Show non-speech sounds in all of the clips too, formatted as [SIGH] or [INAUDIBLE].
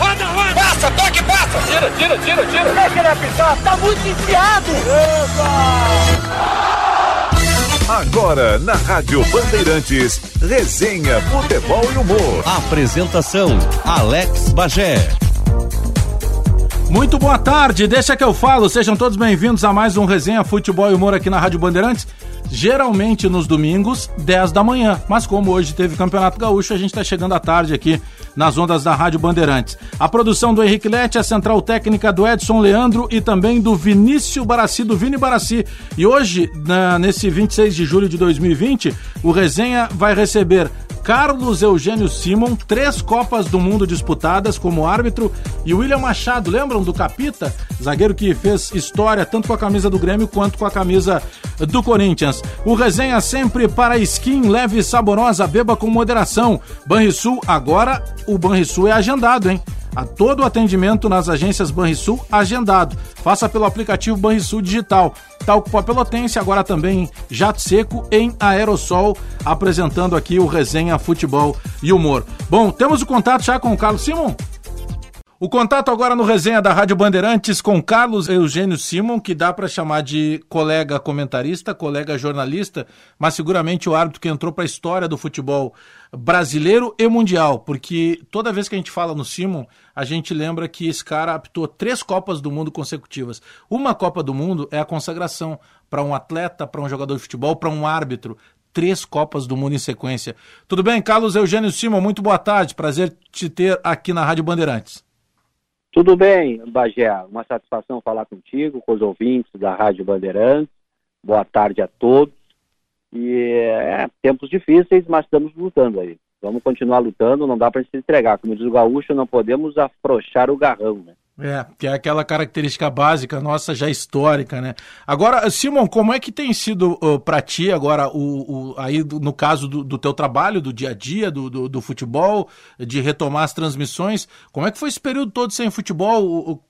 Roda, roda! Passa, toque, passa! Tira, tira, tira, tira! Deixa ele apitar, tá muito enfiado! Agora, na Rádio Bandeirantes, resenha, futebol e humor. Apresentação, Alex Bagé. Muito boa tarde, deixa que eu falo. Sejam todos bem-vindos a mais um Resenha Futebol e Humor aqui na Rádio Bandeirantes. Geralmente nos domingos, 10 da manhã. Mas como hoje teve Campeonato Gaúcho, a gente está chegando à tarde aqui nas ondas da Rádio Bandeirantes. A produção do Henrique Lete, a central técnica do Edson Leandro e também do Vinícius Barassi, do Vini Barassi. E hoje, na, nesse 26 de julho de 2020, o Resenha vai receber Carlos Eugênio Simon, três Copas do Mundo disputadas como árbitro, e William Machado, lembram do Capita? Zagueiro que fez história tanto com a camisa do Grêmio quanto com a camisa do Corinthians. O resenha sempre para skin leve e saborosa, beba com moderação. Banrisul, agora o Banrisul é agendado, hein? A todo o atendimento nas agências Banrisul agendado. Faça pelo aplicativo Banrisul Digital. Talco Pó Pelotense, agora também Jato Seco em aerossol, apresentando aqui o Resenha Futebol e Humor. Bom, temos o contato já com o Carlos Simon? O contato agora no resenha da Rádio Bandeirantes com Carlos Eugênio Simon, que dá para chamar de colega comentarista, colega jornalista, mas seguramente o árbitro que entrou para a história do futebol brasileiro e mundial, porque toda vez que a gente fala no Simon, a gente lembra que esse cara apitou três Copas do Mundo consecutivas. Uma Copa do Mundo é a consagração para um atleta, para um jogador de futebol, para um árbitro três Copas do Mundo em sequência. Tudo bem, Carlos Eugênio Simon? Muito boa tarde. Prazer te ter aqui na Rádio Bandeirantes. Tudo bem, Bagé. Uma satisfação falar contigo, com os ouvintes da Rádio Bandeirantes. Boa tarde a todos. E é, tempos difíceis, mas estamos lutando aí. Vamos continuar lutando, não dá para se entregar. Como diz o gaúcho, não podemos afrouxar o garrão, né? É, que é aquela característica básica nossa já histórica, né? Agora, Simon, como é que tem sido uh, para ti agora o, o, aí no caso do, do, teu trabalho, do dia a dia, do, do, do, futebol, de retomar as transmissões? Como é que foi esse período todo sem futebol? O,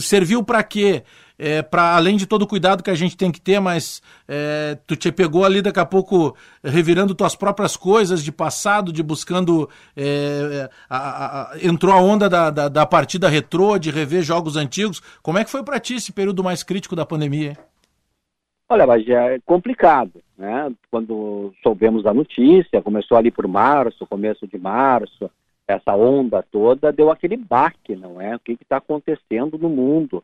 serviu para quê? É, para além de todo o cuidado que a gente tem que ter, mas é, tu te pegou ali daqui a pouco revirando tuas próprias coisas de passado, de buscando. É, a, a, entrou a onda da, da, da, partida retrô, de rever jogos antigos. Como é que foi para ti esse período mais crítico da pandemia? Olha, mas é complicado, né? Quando soubemos da notícia, começou ali por março, começo de março, essa onda toda deu aquele baque, não é? O que está acontecendo no mundo?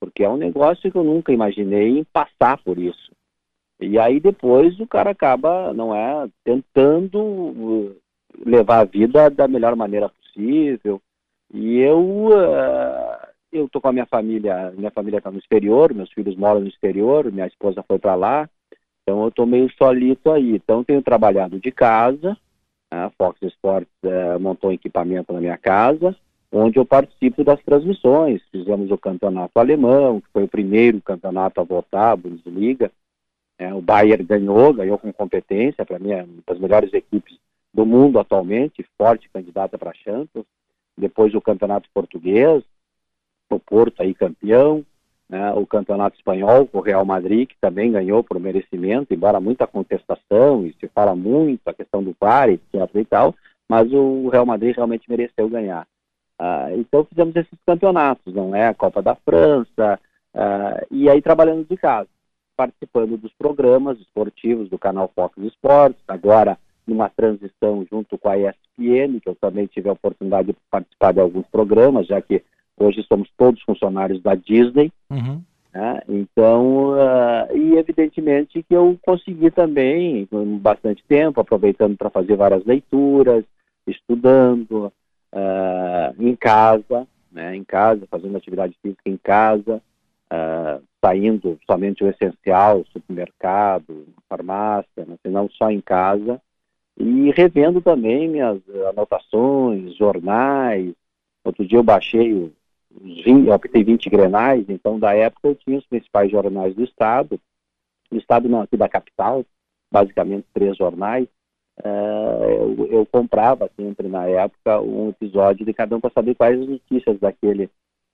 Porque é um negócio que eu nunca imaginei passar por isso. E aí depois o cara acaba, não é, tentando uh, levar a vida da melhor maneira possível. E eu, uh, eu tô com a minha família, minha família está no exterior, meus filhos moram no exterior, minha esposa foi para lá, então eu tô meio solito aí. Então tenho trabalhado de casa, a Fox Sports uh, montou um equipamento na minha casa, onde eu participo das transmissões. Fizemos o campeonato alemão, que foi o primeiro campeonato a voltar, a Bundesliga. É, o Bayern ganhou, ganhou com competência, para mim é uma das melhores equipes do mundo atualmente, forte candidata para a Champions. Depois o campeonato português, o Porto aí campeão, né, o campeonato espanhol, o Real Madrid, que também ganhou por merecimento, embora muita contestação, e se fala muito a questão do VAR, e tal, mas o Real Madrid realmente mereceu ganhar. Ah, então fizemos esses campeonatos, não é? A Copa da França, ah, e aí trabalhando de casa, participando dos programas esportivos do canal Fox Sports, agora numa transição junto com a ESPN, que eu também tive a oportunidade de participar de alguns programas, já que Hoje somos todos funcionários da Disney. Uhum. Né? Então, uh, e evidentemente que eu consegui também, com bastante tempo, aproveitando para fazer várias leituras, estudando uh, em casa, né? em casa, fazendo atividade física em casa, uh, saindo somente o essencial, supermercado, farmácia, né? não só em casa, e revendo também minhas anotações, jornais. Outro dia eu baixei o 20, eu optei 20 grenais, então da época eu tinha os principais jornais do estado, do estado não aqui da capital, basicamente três jornais, eu, eu, comprava sempre na época um episódio de cada um para saber quais as notícias daquele,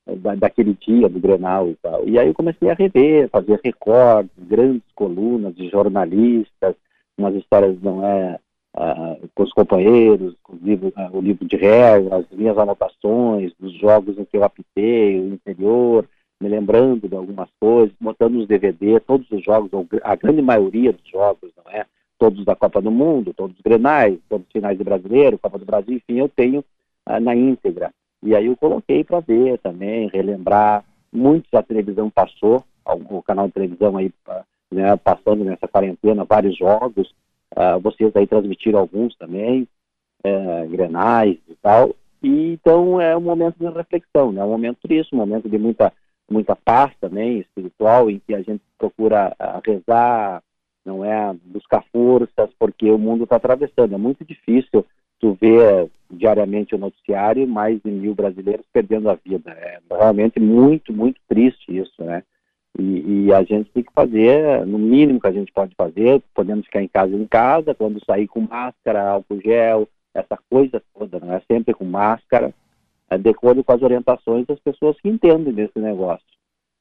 da, daquele dia do Grenal e tal. E aí eu comecei a rever, fazer recordes, grandes colunas de jornalistas, umas histórias não é uh, com os companheiros, com o livro, uh, o livro de regras, as minhas anotações dos jogos em que eu apitei, o interior, me lembrando de algumas coisas, montando os DVD, todos os jogos, a grande maioria dos jogos, não é? Todos da Copa do Mundo, todos os Grenais, todos os finais de Brasileiro, Copa do Brasil, enfim, eu tenho uh, na íntegra. E aí eu coloquei para ver também, relembrar. Muitos a televisão passou, o canal de televisão aí né, passando nessa quarentena vários jogos. Uh, vocês aí transmitiram alguns também, uh, Grenais e tal. E, então é um momento de reflexão, né? um momento triste, um momento de muita muita paz também espiritual em que a gente procura rezar, não é buscar forças porque o mundo está atravessando. É muito difícil tu ver diariamente o noticiário mais de mil brasileiros perdendo a vida. É realmente muito muito triste isso, né? E, e, a gente tem que fazer, no mínimo que a gente pode fazer, podemos ficar em casa em casa, quando sair com máscara, álcool gel, essa coisa toda, não é sempre com máscara, é, de acordo com as orientações das pessoas que entendem desse negócio.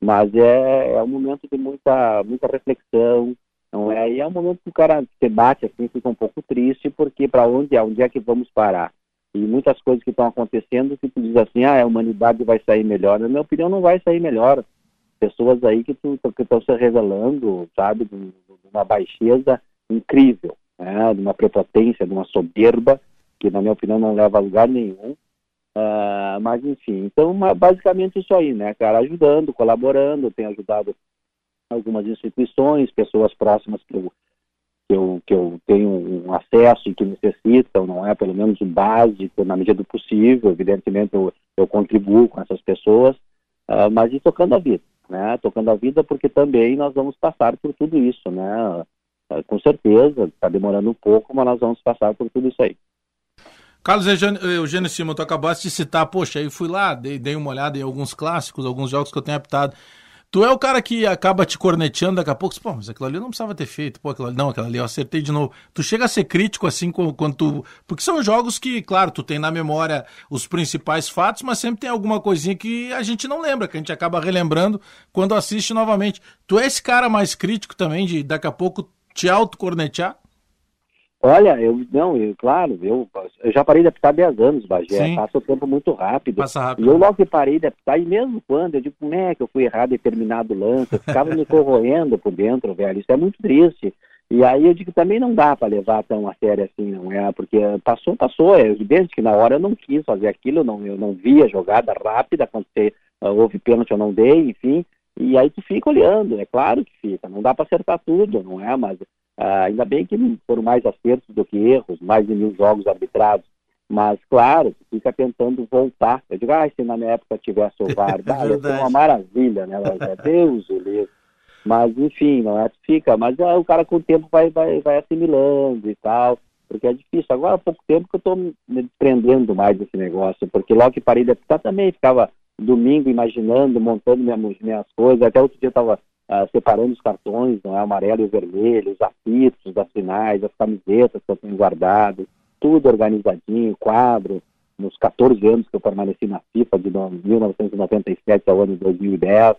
Mas é, é um momento de muita, muita reflexão, não é? E é um momento que o cara se bate assim, fica um pouco triste, porque para onde é, onde é que vamos parar? E muitas coisas que estão acontecendo, que tu diz assim, ah, a humanidade vai sair melhor. Na minha opinião, não vai sair melhor pessoas aí que estão se revelando, sabe, de, uma baixeza incrível, né, de uma prepotência, de uma soberba, que na minha opinião não leva a lugar nenhum. Uh, mas enfim, então basicamente isso aí, né, cara, ajudando, colaborando, tem ajudado algumas instituições, pessoas próximas que eu, que eu, que eu tenho um acesso e que necessitam, não é, pelo menos o básico, na medida do possível, evidentemente eu, eu contribuo com essas pessoas, uh, mas e tocando a vida né, tocando a vida, porque também nós vamos passar por tudo isso, né? É, com certeza, está demorando um pouco, mas nós vamos passar por tudo isso aí. Carlos Eugênio Simão, tu acabaste de citar, poxa, aí fui lá, dei, dei uma olhada em alguns clássicos, alguns jogos que eu tenho aptado. Tu é o cara que acaba te corneteando daqui a pouco, pô, mas aquilo ali eu não precisava ter feito, pô, aquilo ali, não, aquilo ali eu acertei de novo. Tu chega a ser crítico assim quando tu. Porque são jogos que, claro, tu tem na memória os principais fatos, mas sempre tem alguma coisinha que a gente não lembra, que a gente acaba relembrando quando assiste novamente. Tu é esse cara mais crítico também, de daqui a pouco te autocornetear? Olha, eu não, eu, claro, eu, eu já parei de apitar 10 anos, Bagé, Sim. passa o tempo muito rápido. Passa rápido. E eu logo que parei de apitar, e mesmo quando, eu digo, como é que eu fui errado em determinado lance, eu ficava me corroendo por dentro, velho, isso é muito triste. E aí eu digo, também não dá para levar tão a sério assim, não é? Porque passou, passou, é evidente que na hora eu não quis fazer aquilo, eu não, eu não vi a jogada rápida, quando você, uh, houve pênalti eu não dei, enfim, e aí tu fica olhando, é claro que fica, não dá para acertar tudo, não é? Mas ah, ainda bem que foram mais acertos do que erros, mais de mil jogos arbitrados. Mas, claro, fica tentando voltar. Eu digo, ah, se na minha época tivesse o [LAUGHS] VAR, é uma maravilha, né? Deus o livre. Mas, enfim, não é fica. Mas ah, o cara com o tempo vai, vai, vai assimilando e tal, porque é difícil. Agora há pouco tempo que eu estou me desprendendo mais desse negócio, porque logo que parei de apitar também ficava domingo imaginando, montando minhas, minhas coisas. Até outro dia eu estava uh, separando os cartões, não é, amarelo e vermelho, os apitos das finais, as camisetas que eu tenho guardado, tudo organizadinho, quadro, nos 14 anos que eu permaneci na FIFA, de 1997 ao ano de 2010.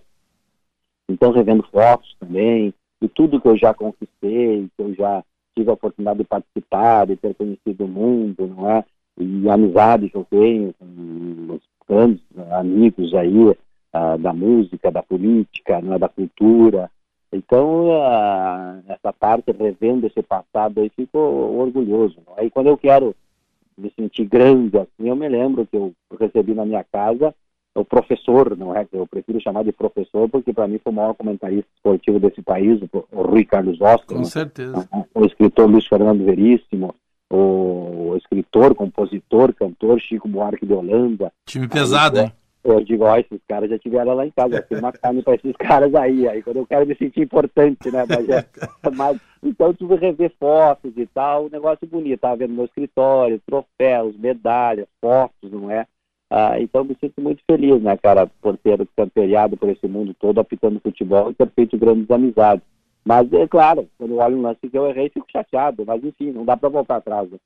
Então, revendo fotos também, e tudo que eu já conquistei, que eu já tive a oportunidade de participar, de ter conhecido o mundo, não é? E a amizade que eu tenho com os grandes amigos aí, uh, da música, da política, né, da cultura. Então, essa parte, revendo esse passado, aí fico orgulhoso. Não? Aí, quando eu quero me sentir grande assim, eu me lembro que eu recebi na minha casa o professor, não é? Eu prefiro chamar de professor porque para mim foi o maior comentarista esportivo desse país, o Rui Carlos Oscar. Com né? certeza. O escritor Luiz Fernando Veríssimo, o escritor, compositor, cantor Chico Buarque de Holanda. Time pesado, hein? Eu digo, ó, esses caras já tiveram lá em casa, tem uma carne para esses caras aí, aí quando eu quero me sentir importante, né, mas, é, [LAUGHS] mas então tu rever fotos e tal, um negócio bonito, tava vendo meu escritório, troféus, medalhas, fotos, não é? Ah, então me sinto muito feliz, né, cara, por ter campeado por esse mundo todo, apitando futebol e ter feito grandes amizades. Mas, é claro, quando eu olho um lance que eu errei, fico chateado. Mas, enfim, não dá para voltar atrás. Né?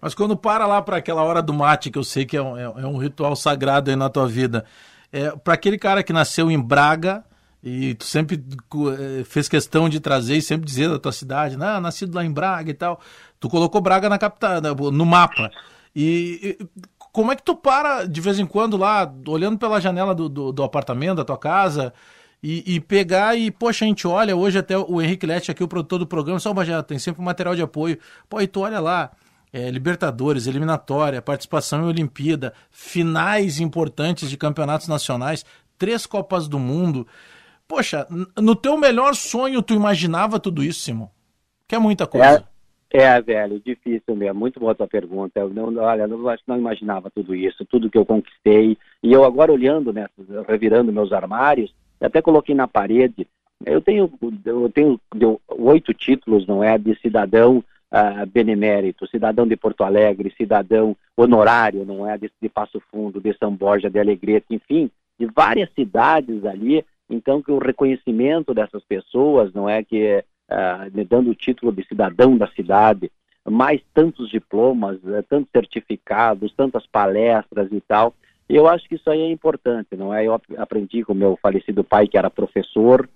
Mas quando para lá para aquela hora do mate, que eu sei que é um, é, é um ritual sagrado aí na tua vida, é, para aquele cara que nasceu em Braga e tu sempre é, fez questão de trazer e sempre dizer da tua cidade, né? nascido lá em Braga e tal. Tu colocou Braga na capital, no mapa. E, e como é que tu para de vez em quando lá, olhando pela janela do, do, do apartamento, da tua casa, e, e, pegar e, poxa, a gente olha, hoje até o Henrique Lete aqui, o produtor do programa, só já tem sempre um material de apoio. Pô, e tu olha lá, é, Libertadores, eliminatória, participação em Olimpíada, finais importantes de campeonatos nacionais, três Copas do Mundo. Poxa, no teu melhor sonho tu imaginava tudo isso, Simon? Que é muita coisa. É, é velho, difícil mesmo. Muito boa tua pergunta. Eu não, olha, não, não imaginava tudo isso, tudo que eu conquistei. E eu agora olhando, né, revirando meus armários, até coloquei na parede. Eu tenho, eu tenho oito títulos, não é, de cidadão uh, benemérito, cidadão de Porto Alegre, cidadão honorário, não é, de, de Passo Fundo, de São Borja, de Alegrete, enfim, de várias cidades ali. Então, que o reconhecimento dessas pessoas, não é, que uh, dando o título de cidadão da cidade, mais tantos diplomas, uh, tantos certificados, tantas palestras e tal. Eu acho que isso aí é importante, não é? Eu aprendi com meu falecido pai, que era professor,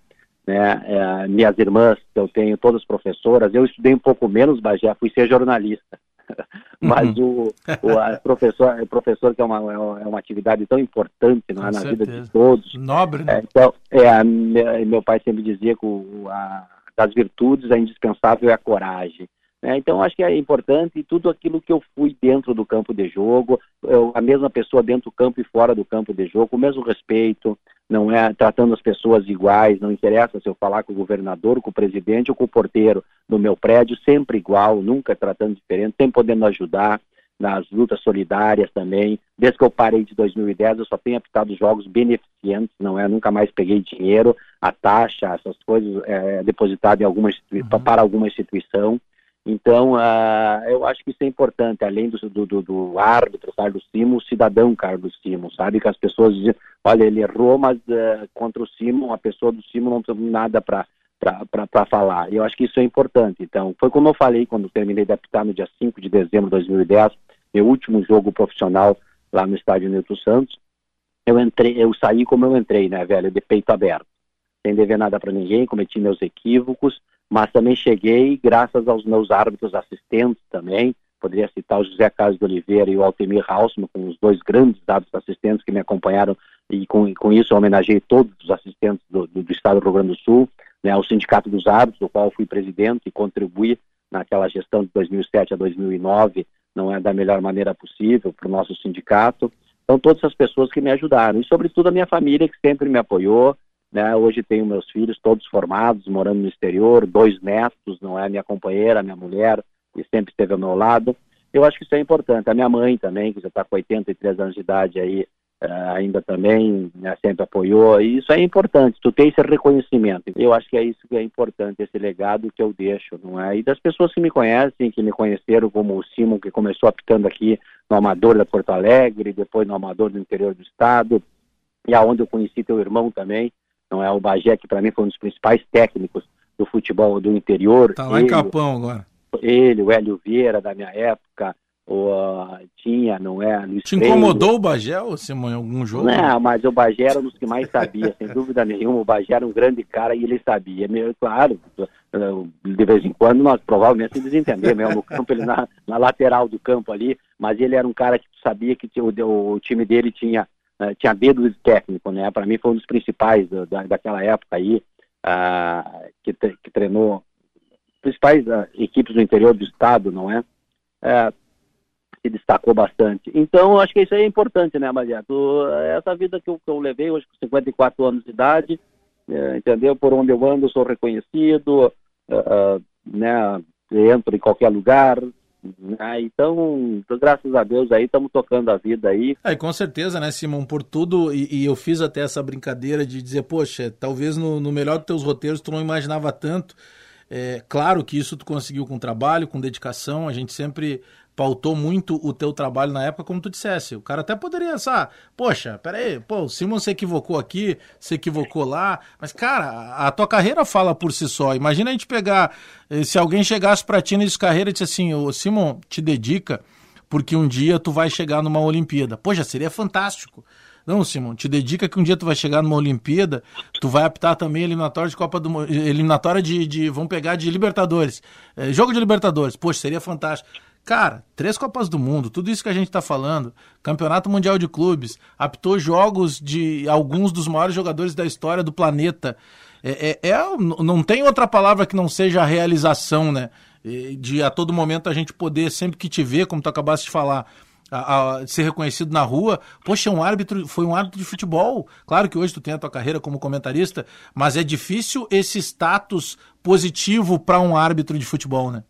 né? É, minhas irmãs, que eu tenho todas professoras, eu estudei um pouco menos, já fui ser jornalista. [LAUGHS] mas uhum. o, o professor, o professor que é uma, é uma atividade tão importante é, na certeza. vida de todos. Nobre, né? É, então, é, meu pai sempre dizia que o, a, das virtudes a indispensável é a coragem. Né? Então, acho que é importante tudo aquilo que eu fui dentro do campo de jogo, eu, a mesma pessoa dentro do campo e fora do campo de jogo, o mesmo respeito, não é tratando as pessoas iguais, não interessa se eu falar com o governador, com o presidente ou com o porteiro do meu prédio, sempre igual, nunca tratando diferente, sempre podendo ajudar nas lutas solidárias também. Desde que eu parei de 2010, eu só tenho apitado jogos beneficentes, não é? Nunca mais peguei dinheiro, a taxa, essas coisas é, depositada em alguma uhum. para alguma instituição. Então, uh, eu acho que isso é importante, além do, do, do árbitro Carlos Simon, o cidadão Carlos Simon, sabe? Que as pessoas dizem, olha, ele errou, mas uh, contra o Simon, a pessoa do Simon não tem nada para para falar. Eu acho que isso é importante. Então, foi como eu falei quando terminei de apitar no dia 5 de dezembro de 2010, meu último jogo profissional lá no estádio Nilton Santos. Eu entrei, eu saí como eu entrei, né, velho, de peito aberto, sem dever nada para ninguém, cometi meus equívocos, mas também cheguei graças aos meus árbitros assistentes também, poderia citar o José Carlos de Oliveira e o Altemir Hausmann, com os dois grandes árbitros assistentes que me acompanharam, e com, com isso eu homenageei todos os assistentes do, do, do Estado do Rio Grande do Sul, né, o Sindicato dos Árbitros, do qual fui presidente e contribuí naquela gestão de 2007 a 2009, não é da melhor maneira possível para o nosso sindicato. Então, todas as pessoas que me ajudaram, e sobretudo a minha família, que sempre me apoiou, né? Hoje tenho meus filhos todos formados, morando no exterior, dois netos, não é? Minha companheira, minha mulher, que sempre esteve ao meu lado. Eu acho que isso é importante. A minha mãe também, que já está com 83 anos de idade aí, uh, ainda também né, sempre apoiou. E isso é importante, tu tem esse reconhecimento. Eu acho que é isso que é importante, esse legado que eu deixo, não é? E das pessoas que me conhecem, que me conheceram como o Simon, que começou apitando aqui no Amador da Porto Alegre, depois no Amador do interior do estado, e aonde eu conheci teu irmão também, não é? O Bagé, que para mim foi um dos principais técnicos do futebol do interior. Tá lá ele, em Capão agora. Ele, o Hélio Vieira, da minha época, o, uh, tinha, não é? Luiz Te incomodou o Bagé, Simão, em algum jogo? Não, mas o Bagé era um dos que mais sabia, sem dúvida nenhuma. O Bagé era um grande cara e ele sabia. Meu, claro, de vez em quando nós provavelmente se desentender mesmo no campo, ele na, na, lateral do campo ali, mas ele era um cara que sabia que o, o time dele tinha tinha dedo de técnico, né? Para mim foi um dos principais da, daquela época aí, uh, que, que treinou principais uh, equipes do interior do estado, não é? se destacou bastante. Então, acho que isso aí é importante, né, Maria? essa vida que eu, que eu, levei hoje com 54 anos de idade, é, entendeu? Por onde eu ando, sou reconhecido, né? Entro em qualquer lugar, né? Então, graças a Deus aí estamos tocando a vida aí. É, com certeza, né, Simão, por tudo, e, e, eu fiz até essa brincadeira de dizer, poxa, talvez no, no melhor dos teus roteiros tu não imaginava tanto. É, claro que isso tu conseguiu com trabalho, com dedicação, a gente sempre pautou muito o teu trabalho na época, como tu dissesse. O cara até poderia pensar, poxa, peraí, pô, o Simon se equivocou aqui, se equivocou lá, mas, cara, a tua carreira fala por si só. Imagina a gente pegar, eh, se alguém chegasse pra ti nesse carreira e disse assim, ô Simon, te dedica, porque um dia tu vai chegar numa Olimpíada. Poxa, seria fantástico. Não, Simão, te dedica que um dia tu vai chegar numa Olimpíada, tu vai apitar também eliminatória de Copa do eliminatória de, de vão pegar de Libertadores, é, jogo de Libertadores. Poxa, seria fantástico. Cara, três Copas do Mundo, tudo isso que a gente está falando, Campeonato Mundial de Clubes, apitou jogos de alguns dos maiores jogadores da história do planeta. É, é, é, não tem outra palavra que não seja a realização, né? De a todo momento a gente poder, sempre que te ver, como tu acabaste de falar, a, a, ser reconhecido na rua. Poxa, um árbitro, foi um árbitro de futebol. Claro que hoje tu tem a tua carreira como comentarista, mas é difícil esse status positivo para um árbitro de futebol, né?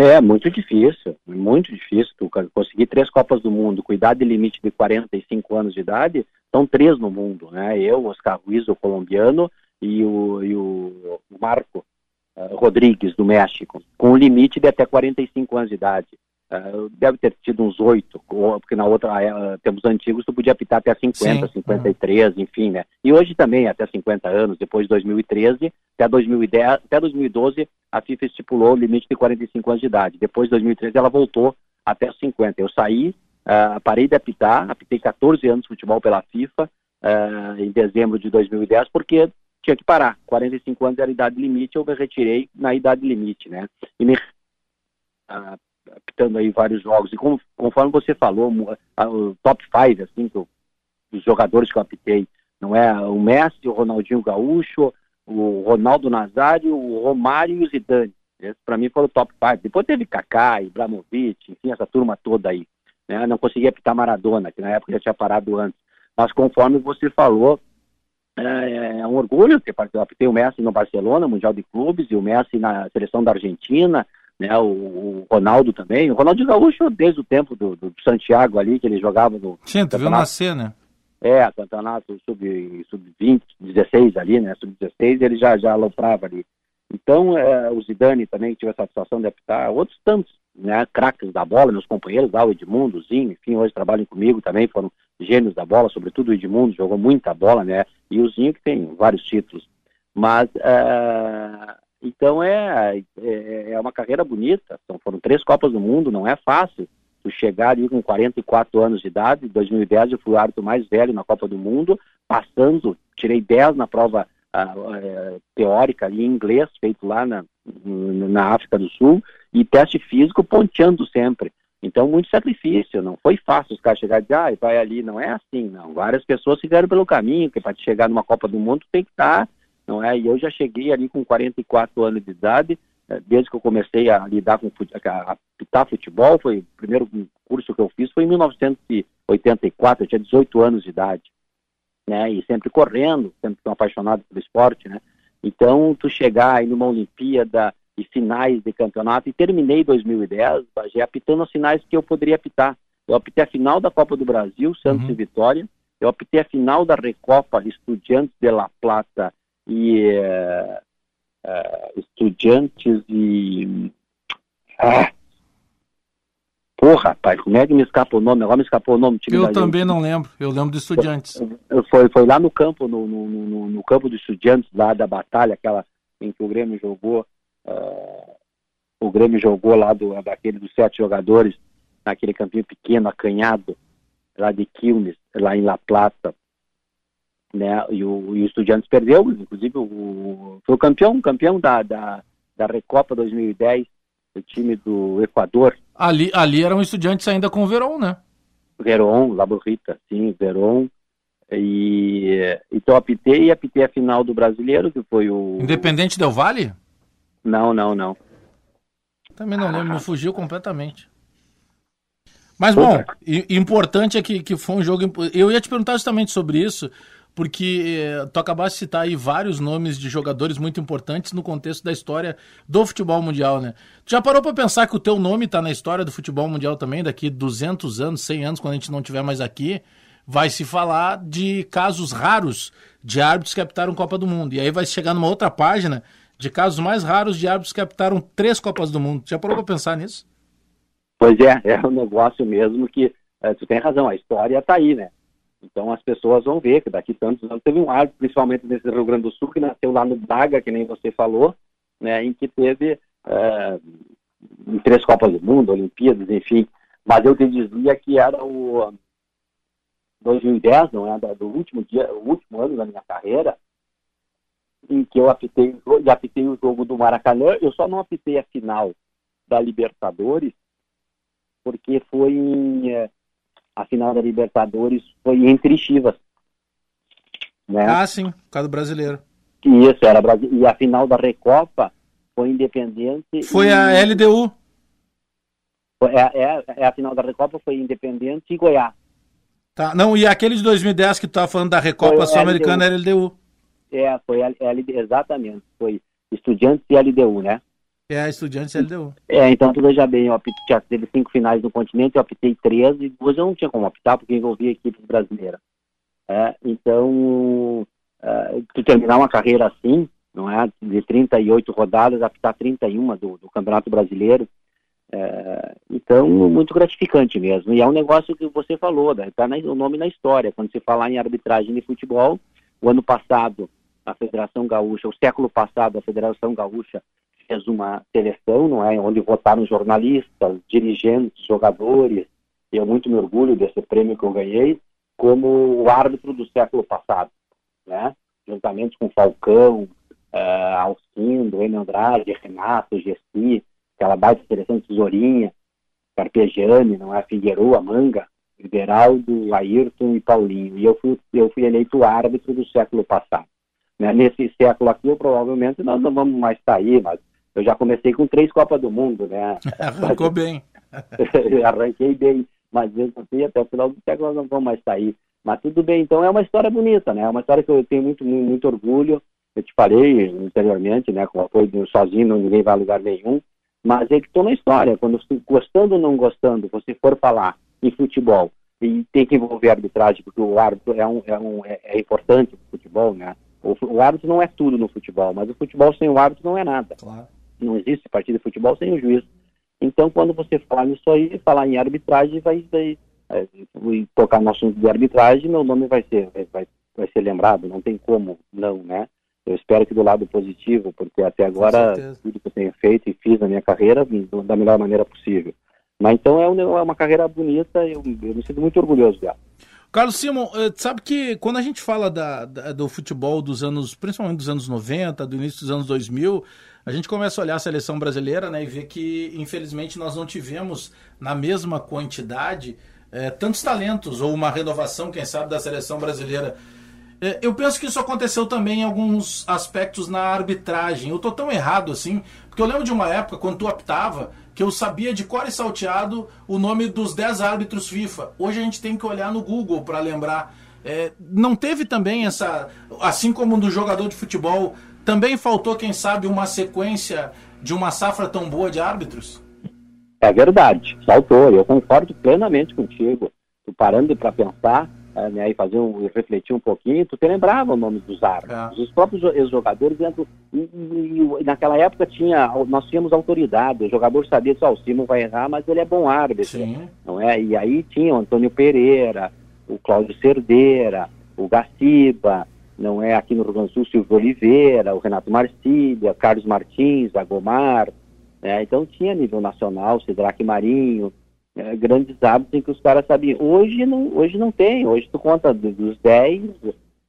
É, muito difícil, muito difícil. Tu conseguir três Copas do Mundo com idade limite de 45 anos de idade, são três no mundo, né? Eu, Oscar Ruiz, o colombiano, e o, e o Marco uh, Rodrigues, do México, com limite de até 45 anos de idade. Uh, deve ter tido uns oito, porque na outra uh, tempos antigos tu podia apitar até 50, Sim. 53, uhum. enfim, né? E hoje também até 50 anos, depois de 2013, até 2010, até 2012 a FIFA estipulou o limite de 45 anos de idade. Depois de 2013 ela voltou até 50. Eu saí, uh, parei de apitar, apitei 14 anos de futebol pela FIFA uh, em dezembro de 2010 porque tinha que parar. 45 anos era a idade limite, eu me retirei na idade limite, né? E me apitando aí vários jogos. E conforme você falou, o top 5, assim, do, dos jogadores que eu apitei, não é o Messi, o Ronaldinho Gaúcho, o Ronaldo Nazário, o Romário e o Zidane. Esse para mim foi o top 5. Depois teve Kaká, Ibrahimovic, enfim, essa turma toda aí. Né? Não conseguia apitar Maradona, que na época já tinha parado antes. Mas conforme você falou, é, é um orgulho ter participado. Apitei o Messi no Barcelona, Mundial de Clubes, e o Messi na seleção da Argentina, né, o, o, Ronaldo também. O Ronaldo Gaúcho, desde o tempo do, do Santiago ali, que ele jogava no. Sim, tu viu nascer, né? É, campeonato sub-20, sub 16 ali, né? Sub-16, ele já, já aloprava ali. Então, é, o Zidane também, que tive a satisfação de apitar, outros tantos, né? Craques da bola, meus companheiros lá, o Edmundo, o Zinho, enfim, hoje trabalham comigo também, foram gênios da bola, sobretudo o Edmundo, jogou muita bola, né? E o Zinho, que tem vários títulos. Mas, é, então é, é, é uma carreira bonita. Então, foram três Copas do Mundo, não é fácil. Tu chegar ali com 44 anos de idade, em 2010 eu fui o árbitro mais velho na Copa do Mundo, passando, tirei 10 na prova uh, teórica ali em inglês, feito lá na, na África do Sul, e teste físico ponteando sempre. Então, muito sacrifício, não foi fácil os caras chegarem e dizer, ah, vai ali, não é assim, não. Várias pessoas ficaram pelo caminho, que para chegar numa Copa do Mundo tem que estar tá não é? E eu já cheguei ali com 44 anos de idade, eh, desde que eu comecei a lidar com a apitar futebol, foi o primeiro curso que eu fiz foi em 1984, eu tinha 18 anos de idade, né? E sempre correndo, sempre tão apaixonado pelo esporte, né? Então, tu chegar aí numa Olimpíada e finais de campeonato, e terminei 2010, já apitando as finais que eu poderia apitar. Eu apitei a final da Copa do Brasil, Santos uhum. e Vitória, eu apitei a final da Recopa Estudiantes de La Plata e uh, uh, estudantes e. Ah, porra, rapaz, como é que me escapa o nome? Agora me escapou o nome. Eu também não lembro, eu lembro de estudantes. Foi, foi lá no campo, no, no, no, no campo de estudantes, lá da batalha, aquela em que o Grêmio jogou. Uh, o Grêmio jogou lá do, daquele dos sete jogadores, naquele campinho pequeno, acanhado, lá de Quilmes, lá em La Plata né? E o, e o Estudiantes perdeu, inclusive o, foi o campeão, campeão da, da, da Recopa 2010, o time do Equador. Ali, ali eram estudantes ainda com o Verón, né? Verón, Laborrita, sim, Verón. E então apitei e apitei a final do brasileiro, que foi o. Independente Del Vale? Não, não, não. Também não lembro, me fugiu completamente. Mas bom, importante é que, que foi um jogo. Eu ia te perguntar justamente sobre isso, porque eh, tu acabaste de citar aí vários nomes de jogadores muito importantes no contexto da história do futebol mundial, né? Tu já parou para pensar que o teu nome está na história do futebol mundial também, daqui 200 anos, 100 anos, quando a gente não estiver mais aqui, vai se falar de casos raros de árbitros que apitaram Copa do Mundo. E aí vai chegar numa outra página de casos mais raros de árbitros que apitaram três Copas do Mundo. Já parou para pensar nisso? Pois é, é um negócio mesmo que é, tu tem razão, a história está aí, né? Então as pessoas vão ver que daqui tantos anos teve um árbitro, principalmente nesse Rio Grande do Sul, que nasceu lá no Braga, que nem você falou, né, em que teve é, em três Copas do Mundo, Olimpíadas, enfim. Mas eu te dizia que era o 2010, não é, do último dia, o último ano da minha carreira, em que eu apitei, já apitei o jogo do Maracanã, eu só não apitei a final da Libertadores, porque foi em, é, a final da Libertadores foi entre Chivas. Né? Ah, sim, por causa do brasileiro. Isso, era Brasil. E a final da Recopa foi independente. Foi e... a LDU. É, é, é, a final da Recopa foi Independente e Goiás. Tá, não, e aquele de 2010 que tu estava falando da Recopa Sul-Americana era LDU. É, foi LDU, exatamente. Foi Estudiantes e LDU, né? É, Estudiantes e LDU. É, então tu veja bem, eu teve cinco finais no continente, eu optei três e duas eu não tinha como optar porque envolvia equipes brasileiras. É, então, uh, tu terminar uma carreira assim, não é? De 38 rodadas, optar 31 do, do Campeonato Brasileiro, é, então, muito gratificante mesmo. E é um negócio que você falou, está né? o nome na história. Quando se falar em arbitragem de futebol, o ano passado, a Federação Gaúcha, o século passado, a Federação Gaúcha fez uma seleção, não é? Onde votaram jornalistas, dirigentes, jogadores. Eu muito me orgulho desse prêmio que eu ganhei, como o árbitro do século passado, né? Juntamente com Falcão, uh, Alcindo, Enio Andrade, Renato, Gessi, aquela baita seleção Tesourinha, Carpegiani, não é? Figueroa, Manga, Liberaldo, Ayrton e Paulinho. E eu fui, eu fui eleito árbitro do século passado. Né? Nesse século aqui, provavelmente nós não vamos mais sair, mas eu já comecei com três Copas do Mundo, né? [LAUGHS] Arrancou bem. [LAUGHS] Arranquei bem, mas mesmo assim, até o final do século nós não vamos mais sair. Mas tudo bem, então é uma história bonita, né? É uma história que eu tenho muito, muito, orgulho. Eu te falei anteriormente, né? Com apoio sozinho, ninguém vai a lugar nenhum. Mas é que estou na história. Quando gostando ou não gostando, você for falar em futebol e tem que envolver arbitragem, porque o árbitro é, um, é, um, é, é importante no futebol, né? O, o, árbitro não é tudo no futebol, mas o futebol sem o árbitro não é nada. Claro. Não existe partida de futebol sem o juiz. Então, quando você fala nisso aí, falar em arbitragem, vai, vai, vai é, tocar no assunto de arbitragem, meu nome vai ser, vai, vai ser lembrado, não tem como não, né? Eu espero que do lado positivo, porque até agora tudo que eu tenho feito e fiz na minha carreira da melhor maneira possível. Mas então é, é uma carreira bonita eu, eu, me sinto muito orgulhoso dela. Carlos Simon, eh, sabe que quando a gente fala da, da, do futebol dos anos, principalmente dos anos 90, do início dos anos 2000, a gente começa a olhar a seleção brasileira né, e ver que, infelizmente, nós não tivemos na mesma quantidade é, tantos talentos ou uma renovação, quem sabe, da seleção brasileira. É, eu penso que isso aconteceu também em alguns aspectos na arbitragem. Eu tô tão errado assim, porque eu lembro de uma época, quando tu optava, que eu sabia de cor e salteado o nome dos 10 árbitros FIFA. Hoje a gente tem que olhar no Google para lembrar. É, não teve também essa. Assim como no jogador de futebol, também faltou, quem sabe, uma sequência de uma safra tão boa de árbitros? É verdade, faltou. Eu concordo plenamente contigo. Tu parando para pensar, é, né, e fazer um, refletir um pouquinho, tu te lembrava o nome dos árbitros. É. Os próprios ex-jogadores dentro. E, e, e, naquela época tinha, nós tínhamos autoridade, o jogador sabia que oh, o Simon vai errar, mas ele é bom árbitro. Sim. Não é? E aí tinha o Antônio Pereira, o Cláudio Cerdeira, o Gaciba, não é? Aqui no Rio Grande do Sul, Silvio Oliveira, o Renato Marcília, Carlos Martins, Agomar. Né? Então tinha nível nacional, Sidraque Marinho, é, grandes hábitos em que os caras sabiam. Hoje não, hoje não tem, hoje tu conta dos 10,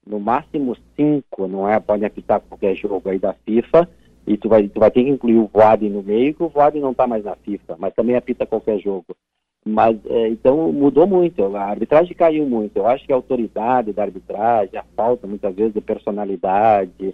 no máximo 5, não é? Pode apitar qualquer jogo aí da FIFA, e tu vai, tu vai ter que incluir o VOD no meio, que o VOD não está mais na FIFA, mas também apita qualquer jogo. Mas, é, então, mudou muito, a arbitragem caiu muito. Eu acho que a autoridade da arbitragem, a falta, muitas vezes, de personalidade,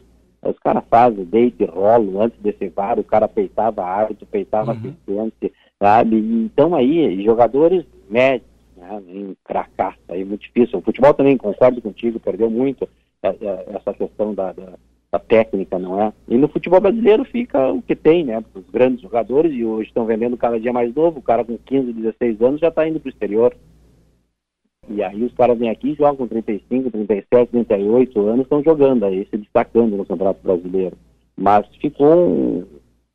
os caras fazem deito e rolo antes desse VAR, o cara peitava árbitro, peitava uhum. assistente, sabe? Então aí, jogadores médios, né, em fracasso, aí muito difícil. O futebol também, concordo contigo, perdeu muito é, é, essa questão da, da, da, técnica, não é? E no futebol brasileiro fica o que tem, né? Os grandes jogadores, e hoje estão vendendo cada dia mais novo, o cara com 15, 16 anos já está indo para o exterior. E aí os caras vêm aqui, jogam com 35, 37, 38 anos, estão jogando aí, se destacando no Campeonato Brasileiro. Mas ficou um,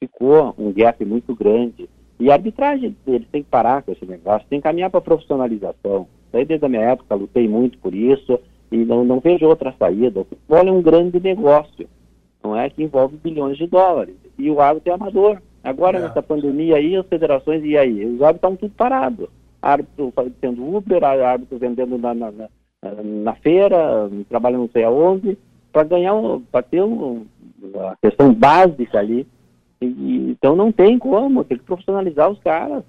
ficou um gap muito grande e a arbitragem, eles têm que parar com esse negócio, tem que caminhar para a profissionalização. Daí, desde a minha época, lutei muito por isso e não, não vejo outra saída. O futebol é um grande negócio, não é? Que envolve bilhões de dólares. E o árbitro é amador. Agora, é. nessa pandemia aí, as federações, e aí? Os árbitros estão tudo parados. Árbitro tendo Uber, árbitro vendendo na, na, uh, na feira, trabalha não sei aonde, para ganhar, para ter um, a questão básica ali. E, então não tem como, tem que profissionalizar os caras.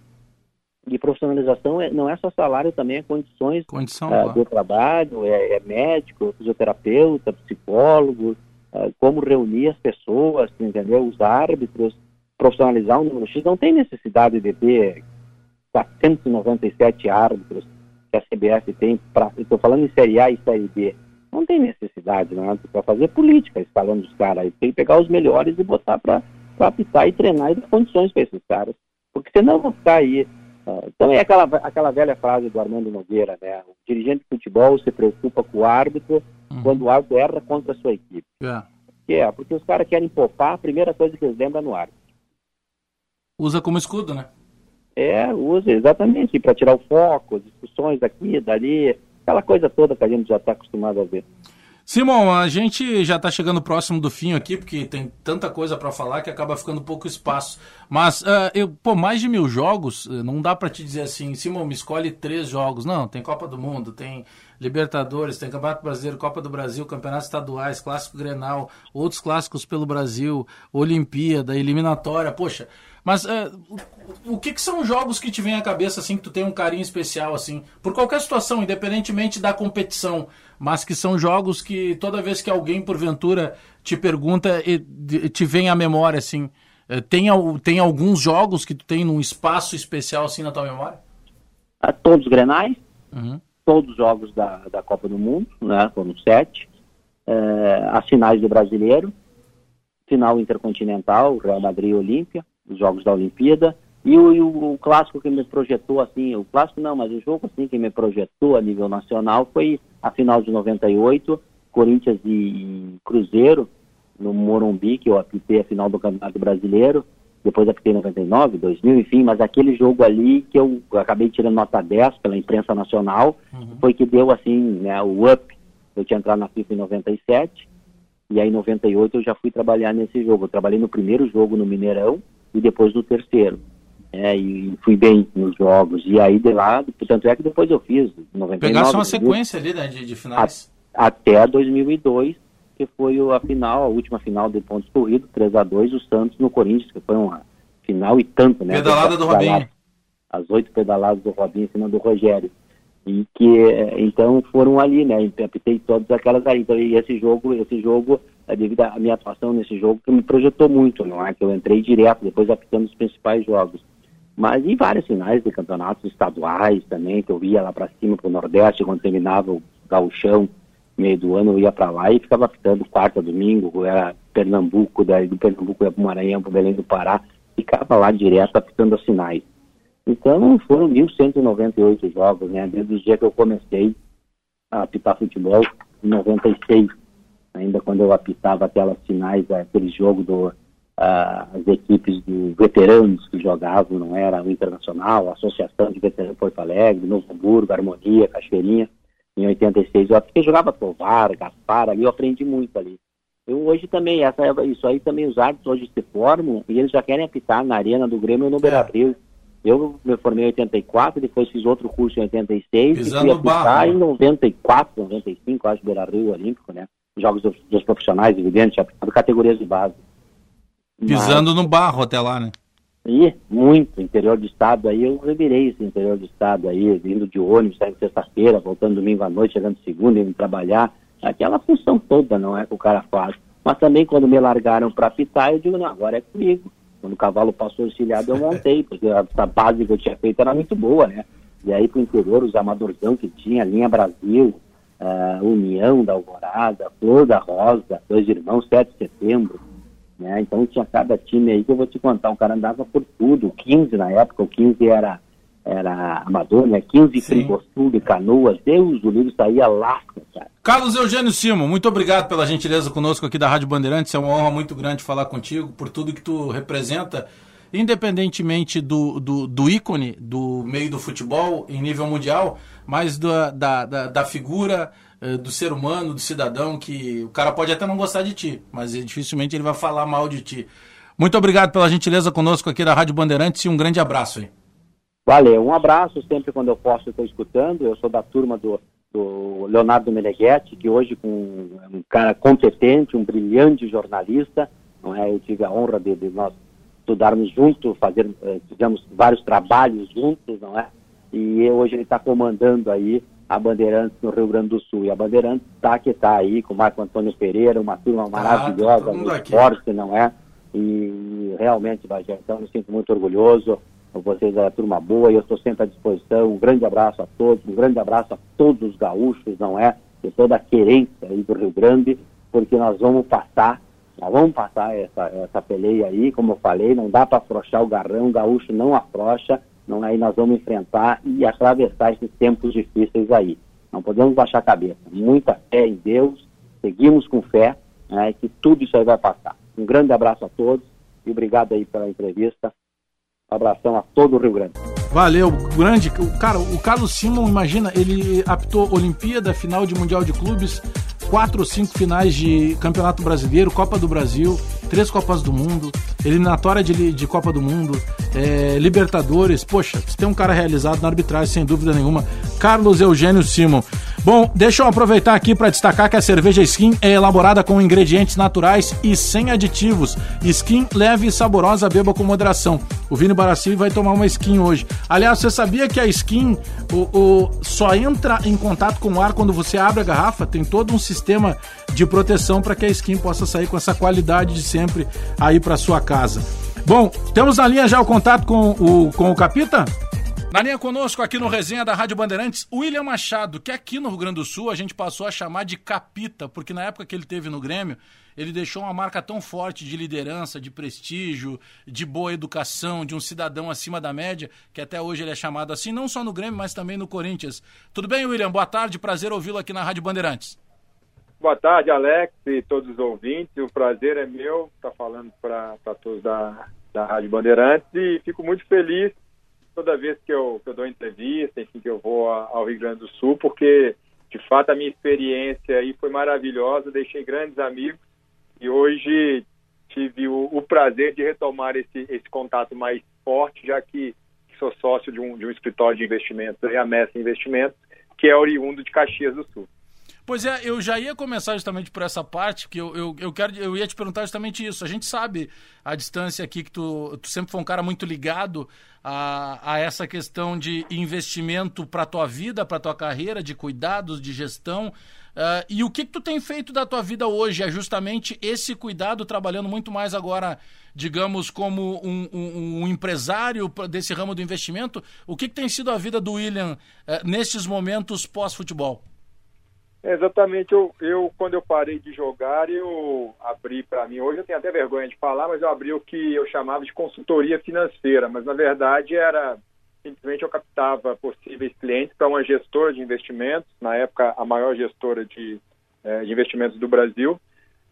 E profissionalização é, não é só salário, também é condições Condição, uh, do trabalho, é, é, médico, fisioterapeuta, psicólogo, uh, como reunir as pessoas, entendeu? Os árbitros, profissionalizar um número X. Não tem necessidade de ter 497 árbitros que a CBF tem, estou falando em Série A e Série B. Não tem necessidade, não é? Para fazer política, escalando os caras aí. Tem que pegar os melhores e botar para apitar e treinar e dar condições para esses caras. Porque senão vão ficar aí então é aquela, aquela velha frase do Armando Nogueira, né? O dirigente de futebol se preocupa com o árbitro uhum. quando o árbitro erra contra a sua equipe. É. Que é, porque os caras querem poupar, a primeira coisa que eles lembram é no árbitro. Usa como escudo, né? É, usa exatamente, para tirar o foco, discussões daqui, dali, aquela coisa toda que a gente já está acostumado a ver. Simão, a gente já está chegando próximo do fim aqui, porque tem tanta coisa para falar que acaba ficando pouco espaço. Mas, uh, eu, pô, mais de mil jogos, eh, não dá para te dizer assim, Simão, me escolhe três jogos. Não, tem Copa do Mundo, tem Libertadores, tem Campeonato Brasileiro, Copa do Brasil, Campeonatos Estaduais, Clássico Grenal, outros clássicos pelo Brasil, Olimpíada, eliminatória, poxa. Mas uh, o, o que, que, são jogos que te vem à cabeça, assim, que tu tem um carinho especial, assim, por qualquer situação, independentemente da competição? Mas que são jogos que toda vez que alguém porventura te pergunta, te vem à memória assim. Eh, tem, tem alguns jogos que tu tem num espaço especial assim na tua memória? A todos os Grenais, uhum. todos os jogos da, da Copa do Mundo, né? Foram sete. É, as finais do Brasileiro, final intercontinental, Real Madrid e Olímpia, os jogos da Olimpíada, e o, e o, clássico que me projetou assim, o clássico não, mas o jogo assim que me projetou a nível nacional foi a final de 98, Corinthians e Cruzeiro, no Morumbi, que eu apitei a final do Campeonato Brasileiro, depois apitei 99, 2000, enfim, mas aquele jogo ali que eu acabei tirando nota 10 pela imprensa nacional, uhum. foi que deu assim, né, o up. Eu tinha entrado na FIFA em 97, e aí em 98 eu já fui trabalhar nesse jogo. Eu trabalhei no primeiro jogo no Mineirão e depois no terceiro é, e fui bem nos jogos. E aí de lá, tanto é que depois eu fiz 99. Pegasse uma sequência ali, né, de, de finais. A, até 2002, que foi a final, a última final de pontos corridos, 3 a 2 o Santos no Corinthians, que foi uma final e tanto, né? Pedalada do Robinho. As oito pedaladas do Robinho em cima do Rogério. E que, é, então, foram ali, né? Apitei todas aquelas aí. Então, e esse jogo, esse jogo, é devido à minha atuação nesse jogo, que me projetou muito, não é? Que eu entrei direto, depois apitando os principais jogos mas em várias finais de campeonatos estaduais também, que eu ia lá para cima, para o Nordeste, quando terminava o gauchão, meio do ano, eu ia para lá e ficava ficando quarta, domingo, era Pernambuco, daí do Pernambuco ia para o Maranhão, para Belém do Pará, ficava lá direto apitando as finais. Então foram 1.198 jogos, né, desde o dia que eu comecei a apitar futebol, em 96, ainda quando eu apitava aquelas finais, aquele jogo do as equipes de veteranos que jogavam, não era o Internacional, a Associação de Veteranos Porto Alegre, Novo Hamburgo, Harmonia, Cachoeirinha, em 86. Eu porque jogava Tovar, Gaspar, ali eu aprendi muito ali. Eu hoje também, essa, isso aí também os árbitros hoje se formam e eles já querem apitar na arena do Grêmio no Beira Rio. Eu me formei em 84, depois fiz outro curso em 86 Pisando e fui apitar barro. em 94, 95, acho, Beira Rio Olímpico, né? Jogos dos, dos profissionais, evidente, apitado categorias de base. Pisando Mas... no barro até lá, né? E muito, interior do estado aí, eu revirei esse interior do estado aí, vindo de ônibus, saindo sexta-feira, voltando domingo à noite, chegando segunda, indo trabalhar, aquela função toda, não é que o cara faz. Mas também quando me largaram para pitar, eu digo, não, agora é comigo. Quando o cavalo passou encilhado, eu montei, [LAUGHS] porque a base que eu tinha feito era muito boa, né? E aí pro interior, os amadorzão que tinha, Linha Brasil, uh, União da Alvorada, Flor da Rosa, Dois Irmãos, 7 de Setembro, né? Então tinha cada time aí que eu vou te contar, o cara andava por tudo, o 15 na época, o 15 era, era amador, né? 15 Frigosul de canoas, Deus, o livro saía lasca, cara. Carlos Eugênio Simo, muito obrigado pela gentileza conosco aqui da Rádio Bandeirantes, é uma honra muito grande falar contigo, por tudo que tu representa, independentemente do, do, do ícone do meio do futebol em nível mundial, mas da, da, da, da figura do ser humano, do cidadão, que o cara pode até não gostar de ti, mas dificilmente ele vai falar mal de ti. Muito obrigado pela gentileza conosco aqui da Rádio Bandeirantes e um grande abraço aí. Valeu, um abraço sempre quando eu posso, estou escutando. Eu sou da turma do, do Leonardo Meneghetti, que hoje com um cara competente, um brilhante jornalista, não é? Eu tive a honra de, de nós estudarmos juntos, fazer, eh, fizemos vários trabalhos juntos, não é? E hoje ele está comandando aí a Bandeirantes no Rio Grande do Sul. E a Bandeirantes está que está aí com o Marco Antônio Pereira, uma turma maravilhosa no esporte, não é? E realmente, Bagé, então eu me sinto muito orgulhoso. Vocês é a turma boa e eu estou sempre à disposição. Um grande abraço a todos, um grande abraço a todos os gaúchos, não é? E toda a querência aí do Rio Grande, porque nós vamos passar nós vamos passar essa, essa peleia aí, como eu falei, não dá para afrouxar o garrão, o gaúcho não afrouxa, não aí nós vamos enfrentar e atravessar esses tempos difíceis aí. Não podemos baixar a cabeça. Muita fé em Deus, seguimos com fé, né, que tudo isso aí vai passar. Um grande abraço a todos e obrigado aí pela entrevista. Um abração a todo o Rio Grande. Valeu, grande. Cara, o Carlos Simon, imagina, ele apitou Olimpíada, final de Mundial de Clubes, quatro ou cinco finais de Campeonato Brasileiro, Copa do Brasil, três Copas do Mundo, eliminatória de, de Copa do Mundo, é, Libertadores. Poxa, você tem um cara realizado na arbitragem, sem dúvida nenhuma. Carlos Eugênio Simon. Bom, deixa eu aproveitar aqui para destacar que a cerveja Skin é elaborada com ingredientes naturais e sem aditivos. Skin leve e saborosa, beba com moderação. O Vini Barassi vai tomar uma skin hoje. Aliás, você sabia que a skin o, o, só entra em contato com o ar quando você abre a garrafa? Tem todo um sistema de proteção para que a skin possa sair com essa qualidade de sempre aí para sua casa. Bom, temos na linha já o contato com o, com o Capita? Na linha conosco aqui no Resenha da Rádio Bandeirantes, William Machado, que aqui no Rio Grande do Sul a gente passou a chamar de Capita, porque na época que ele teve no Grêmio, ele deixou uma marca tão forte de liderança, de prestígio, de boa educação, de um cidadão acima da média, que até hoje ele é chamado assim, não só no Grêmio, mas também no Corinthians. Tudo bem, William? Boa tarde, prazer ouvi-lo aqui na Rádio Bandeirantes. Boa tarde, Alex e todos os ouvintes. O prazer é meu estar falando para todos da, da Rádio Bandeirantes e fico muito feliz toda vez que eu, que eu dou entrevista, enfim, que eu vou ao Rio Grande do Sul, porque de fato a minha experiência aí foi maravilhosa, deixei grandes amigos e hoje tive o, o prazer de retomar esse, esse contato mais forte, já que sou sócio de um, de um escritório de investimentos, a Messi Investimentos, que é oriundo de Caxias do Sul. Pois é, eu já ia começar justamente por essa parte, que eu, eu, eu, quero, eu ia te perguntar justamente isso. A gente sabe a distância aqui que tu, tu sempre foi um cara muito ligado a, a essa questão de investimento para tua vida, para tua carreira, de cuidados, de gestão. Uh, e o que, que tu tem feito da tua vida hoje? É justamente esse cuidado, trabalhando muito mais agora, digamos, como um, um, um empresário desse ramo do investimento. O que, que tem sido a vida do William uh, nesses momentos pós-futebol? Exatamente, eu, eu quando eu parei de jogar, eu abri para mim, hoje eu tenho até vergonha de falar, mas eu abri o que eu chamava de consultoria financeira, mas na verdade era simplesmente eu captava possíveis clientes para uma gestora de investimentos, na época a maior gestora de, é, de investimentos do Brasil,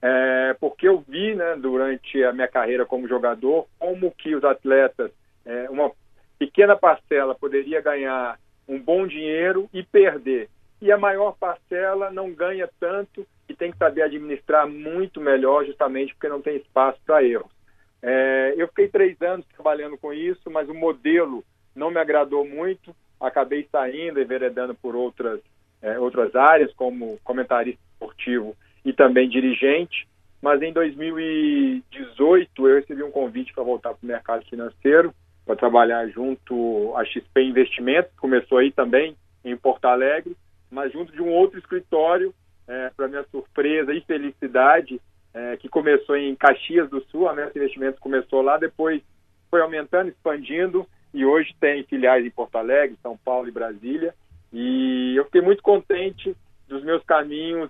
é, porque eu vi né, durante a minha carreira como jogador como que os atletas, é, uma pequena parcela poderia ganhar um bom dinheiro e perder e a maior parcela não ganha tanto e tem que saber administrar muito melhor, justamente porque não tem espaço para erros. É, eu fiquei três anos trabalhando com isso, mas o modelo não me agradou muito. Acabei saindo, e enveredando por outras, é, outras áreas, como comentarista esportivo e também dirigente. Mas em 2018 eu recebi um convite para voltar para o mercado financeiro, para trabalhar junto à XP Investimentos, começou aí também em Porto Alegre mas junto de um outro escritório, é, para minha surpresa e felicidade, é, que começou em Caxias do Sul, a Mestre Investimentos começou lá, depois foi aumentando, expandindo, e hoje tem filiais em Porto Alegre, São Paulo e Brasília. E eu fiquei muito contente dos meus caminhos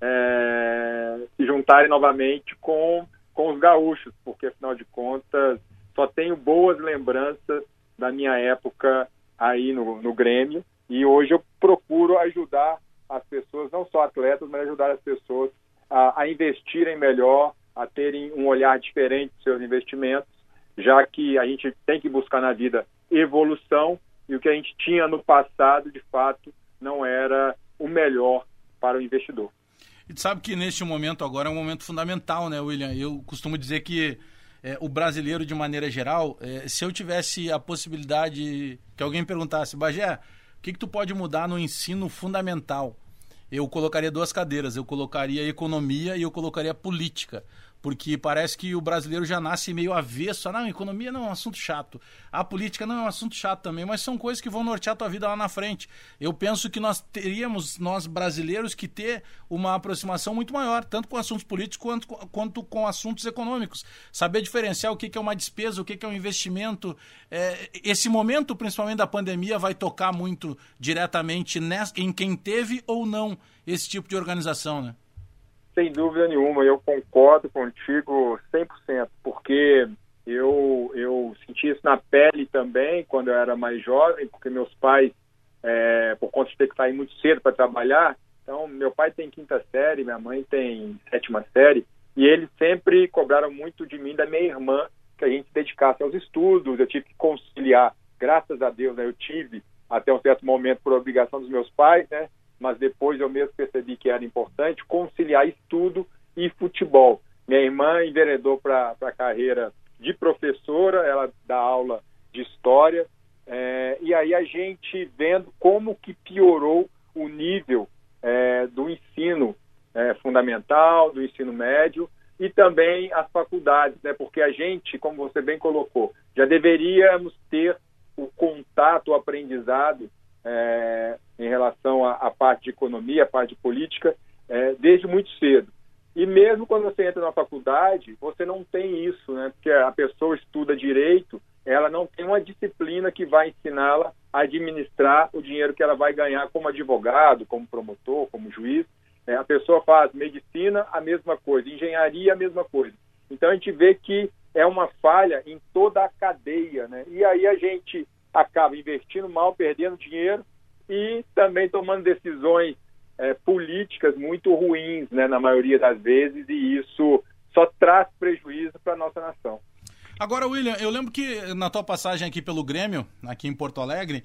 é, se juntarem novamente com, com os gaúchos, porque afinal de contas só tenho boas lembranças da minha época aí no, no Grêmio e hoje eu procuro ajudar as pessoas, não só atletas, mas ajudar as pessoas a, a investirem melhor, a terem um olhar diferente dos seus investimentos, já que a gente tem que buscar na vida evolução e o que a gente tinha no passado, de fato, não era o melhor para o investidor. E sabe que neste momento agora é um momento fundamental, né, William? Eu costumo dizer que é, o brasileiro, de maneira geral, é, se eu tivesse a possibilidade que alguém perguntasse, Bagé, O que, que tu pode mudar no ensino fundamental? Eu colocaria duas cadeiras, eu colocaria economia e eu colocaria política porque parece que o brasileiro já nasce meio avesso. Não, economia não é um assunto chato. A política não é um assunto chato também, mas são coisas que vão nortear a tua vida lá na frente. Eu penso que nós teríamos, nós brasileiros, que ter uma aproximação muito maior, tanto com assuntos políticos quanto, quanto com assuntos econômicos. Saber diferenciar o que é uma despesa, o que é um investimento. É, esse momento, principalmente da pandemia, vai tocar muito diretamente em quem teve ou não esse tipo de organização, né? Sem dúvida nenhuma, eu concordo contigo 100%, porque eu, eu senti isso na pele também quando eu era mais jovem, porque meus pais, é, por conta de ter que sair muito cedo para trabalhar, então meu pai tem quinta série, minha mãe tem sétima série, e eles sempre cobraram muito de mim, da minha irmã, que a gente se dedicasse aos estudos, eu tive que conciliar, graças a Deus, né, eu tive até um certo momento por obrigação dos meus pais, né, mas depois eu mesmo percebi que era importante conciliar estudo e futebol. Minha irmã enveredou para a carreira de professora, ela dá aula de história, é, e aí a gente vendo como que piorou o nível é, do ensino é, fundamental, do ensino médio e também as faculdades, né? Porque a gente, como você bem colocou, já deveríamos ter o contato, o aprendizado é, em relação à, parte de economia, à parte de política, é, desde muito cedo. E mesmo quando você entra na faculdade, você não tem isso, né? Porque a pessoa estuda direito, ela não tem uma disciplina que vai ensiná-la a administrar o dinheiro que ela vai ganhar como advogado, como promotor, como juiz. É, a pessoa faz medicina, a mesma coisa, engenharia, a mesma coisa. Então a gente vê que é uma falha em toda a cadeia, né? E aí a gente acaba investindo mal, perdendo dinheiro e também tomando decisões é, políticas muito ruins, né, na maioria das vezes, e isso só traz prejuízo para a nossa nação. Agora, William, eu lembro que na tua passagem aqui pelo Grêmio, aqui em Porto Alegre,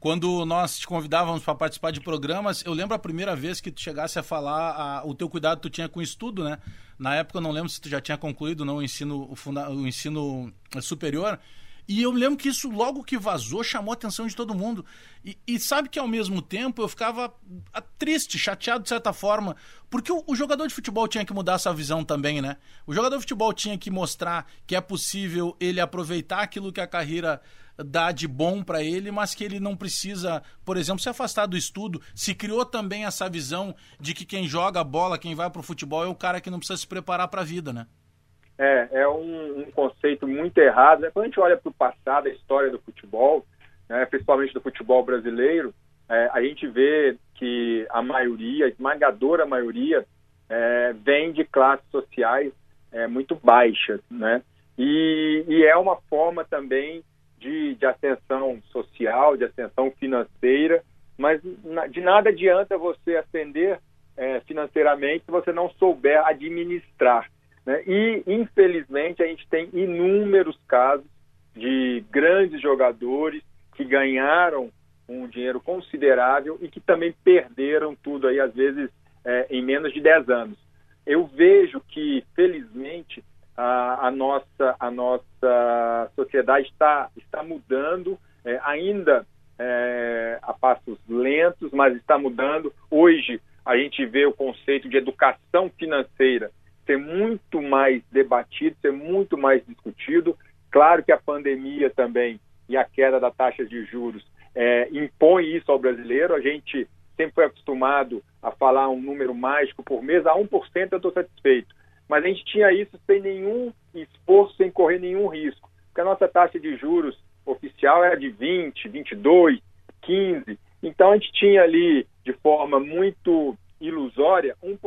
quando nós te convidávamos para participar de programas, eu lembro a primeira vez que tu chegasse a falar a, o teu cuidado que tu tinha com o estudo, né? Na época eu não lembro se tu já tinha concluído não, o, ensino, o, funda, o ensino superior, e eu lembro que isso, logo que vazou, chamou a atenção de todo mundo. E, e sabe que ao mesmo tempo eu ficava ah, triste, chateado de certa forma, porque o, o, jogador de futebol tinha que mudar essa visão também, né? O jogador de futebol tinha que mostrar que é possível ele aproveitar aquilo que a carreira dá de bom para ele, mas que ele não precisa, por exemplo, se afastar do estudo. Se criou também essa visão de que quem joga bola, quem vai pro futebol é o cara que não precisa se preparar para a vida, né? É, é um, um conceito muito errado. Né? Quando a gente olha para o passado, a história do futebol, né, principalmente do futebol brasileiro, é, a gente vê que a maioria, a esmagadora maioria, é, vem de classes sociais é, muito baixas, né? E, e, é uma forma também de, de ascensão social, de ascensão financeira, mas de nada adianta você ascender é, financeiramente se você não souber administrar. Né? E, infelizmente, a gente tem inúmeros casos de grandes jogadores que ganharam um dinheiro considerável e que também perderam tudo aí, às vezes, é, em menos de 10 anos. Eu vejo que, felizmente, a, a nossa, a nossa sociedade está, está mudando, é, ainda é, a passos lentos, mas está mudando. Hoje, a gente vê o conceito de educação financeira ser muito mais debatido, ser muito mais discutido. Claro que a pandemia também e a queda da taxa de juros é, impõe isso ao brasileiro. A gente sempre foi acostumado a falar um número mágico por mês, a 1% eu estou satisfeito. Mas a gente tinha isso sem nenhum esforço, sem correr nenhum risco. Porque a nossa taxa de juros oficial era de 20, 22, 15. Então a gente tinha ali, de forma muito ilusória, 1%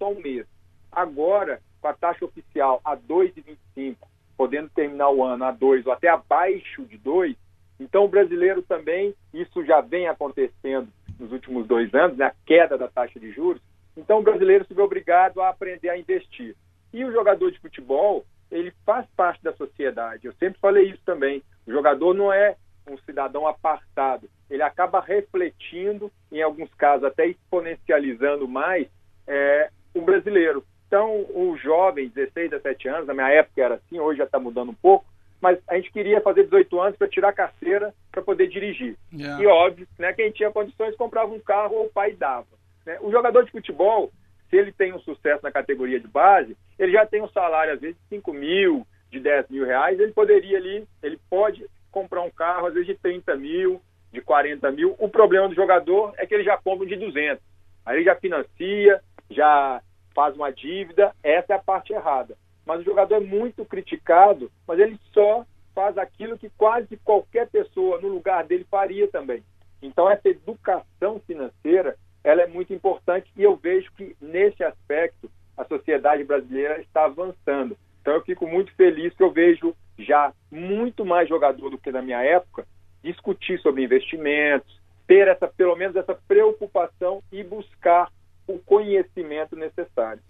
ao mês. Agora, com a taxa oficial a 2,25, podendo terminar o ano a 2 ou até abaixo de 2, então o brasileiro também, isso já vem acontecendo nos últimos dois anos, né, a queda da taxa de juros, então o brasileiro se vê obrigado a aprender a investir. E o jogador de futebol, ele faz parte da sociedade. Eu sempre falei isso também. O jogador não é um cidadão apartado. Ele acaba refletindo, em alguns casos até exponencializando mais, é, o brasileiro. Então, o jovem, 16, 17 anos, na minha época era assim, hoje já está mudando um pouco, mas a gente queria fazer 18 anos para tirar a carteira para poder dirigir. Yeah. E óbvio, né, quem tinha condições comprava um carro ou o pai dava. Né? O jogador de futebol, se ele tem um sucesso na categoria de base, ele já tem um salário, às vezes, de 5 mil, de 10 mil reais, ele poderia ali, ele pode comprar um carro, às vezes, de 30 mil, de 40 mil. O problema do jogador é que ele já compra de 200. Aí ele já financia, já faz uma dívida, essa é a parte errada. Mas o jogador é muito criticado, mas ele só faz aquilo que quase qualquer pessoa no lugar dele faria também. Então essa educação financeira, ela é muito importante e eu vejo que nesse aspecto a sociedade brasileira está avançando. Então eu fico muito feliz que eu vejo já muito mais jogador do que na minha época discutir sobre investimentos, ter essa pelo menos essa preocupação e buscar o conhecimento necessário.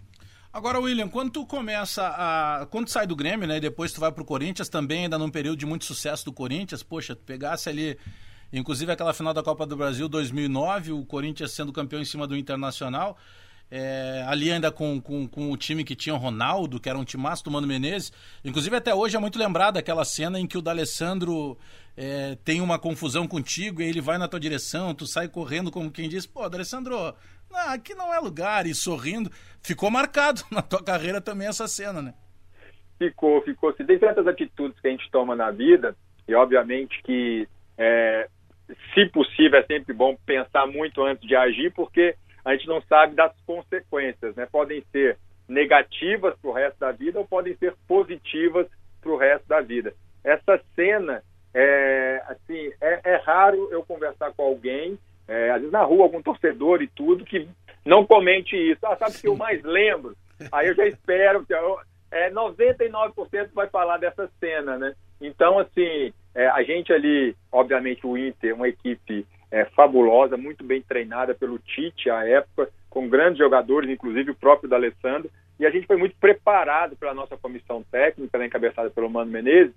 Agora, William, quando tu começa a. Quando tu sai do Grêmio, né? E depois tu vai pro Corinthians, também ainda num período de muito sucesso do Corinthians, poxa, tu pegasse ali. Inclusive aquela final da Copa do Brasil 2009, o Corinthians sendo campeão em cima do Internacional. É, ali ainda com, com, com, o time que tinha o Ronaldo, que era um timaço do Mano Menezes. Inclusive até hoje é muito lembrada aquela cena em que o D'Alessandro é, tem uma confusão contigo e ele vai na tua direção, tu sai correndo como quem diz, pô, D'Alessandro, não, aqui não é lugar, e sorrindo. Ficou marcado [LAUGHS] na tua carreira também essa cena, né? Ficou, ficou. Se tem certas atitudes que a gente toma na vida, e obviamente que, é, se possível, é sempre bom pensar muito antes de agir, porque a gente não sabe das consequências, né? Podem ser negativas para o resto da vida ou podem ser positivas para o resto da vida. Essa cena, é, assim, é, é raro eu conversar com alguém é, às vezes na rua, algum torcedor e tudo, que não comente isso. Ah, sabe o que eu mais lembro? Aí eu já espero, que eu, é, 99% vai falar dessa cena, né? Então, assim, é, a gente ali, obviamente o Inter, uma equipe é, fabulosa, muito bem treinada pelo Tite à época, com grandes jogadores, inclusive o próprio D'Alessandro, e a gente foi muito preparado pela nossa comissão técnica, né, encabeçada pelo Mano Menezes,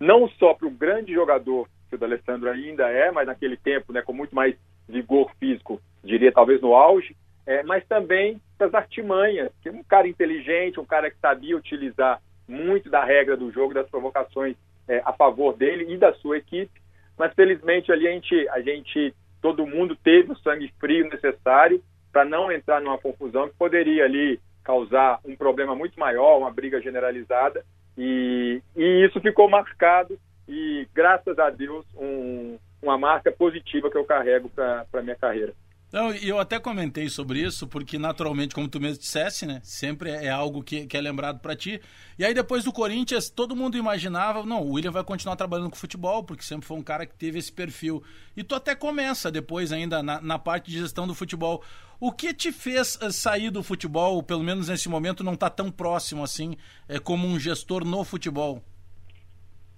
não só para o grande jogador que o D'Alessandro ainda é, mas naquele tempo, né, com muito mais vigor físico, diria talvez no auge, é, mas também das artimanhas, que um cara inteligente, um cara que sabia utilizar muito da regra do jogo, das provocações é, a favor dele e da sua equipe, mas felizmente ali a gente, a gente todo mundo teve o sangue frio necessário para não entrar numa confusão que poderia ali causar um problema muito maior, uma briga generalizada, e, e isso ficou marcado e graças a Deus um, uma marca positiva que eu carrego para a minha carreira. Não, eu até comentei sobre isso, porque naturalmente, como tu mesmo dissesse, né? Sempre é algo que, que é lembrado para ti. E aí depois do Corinthians, todo mundo imaginava, não, o William vai continuar trabalhando com futebol, porque sempre foi um cara que teve esse perfil. E tu até começa depois ainda na, na parte de gestão do futebol. O que te fez eh, sair do futebol, pelo menos nesse momento, não tá tão próximo assim, é, como um gestor no futebol?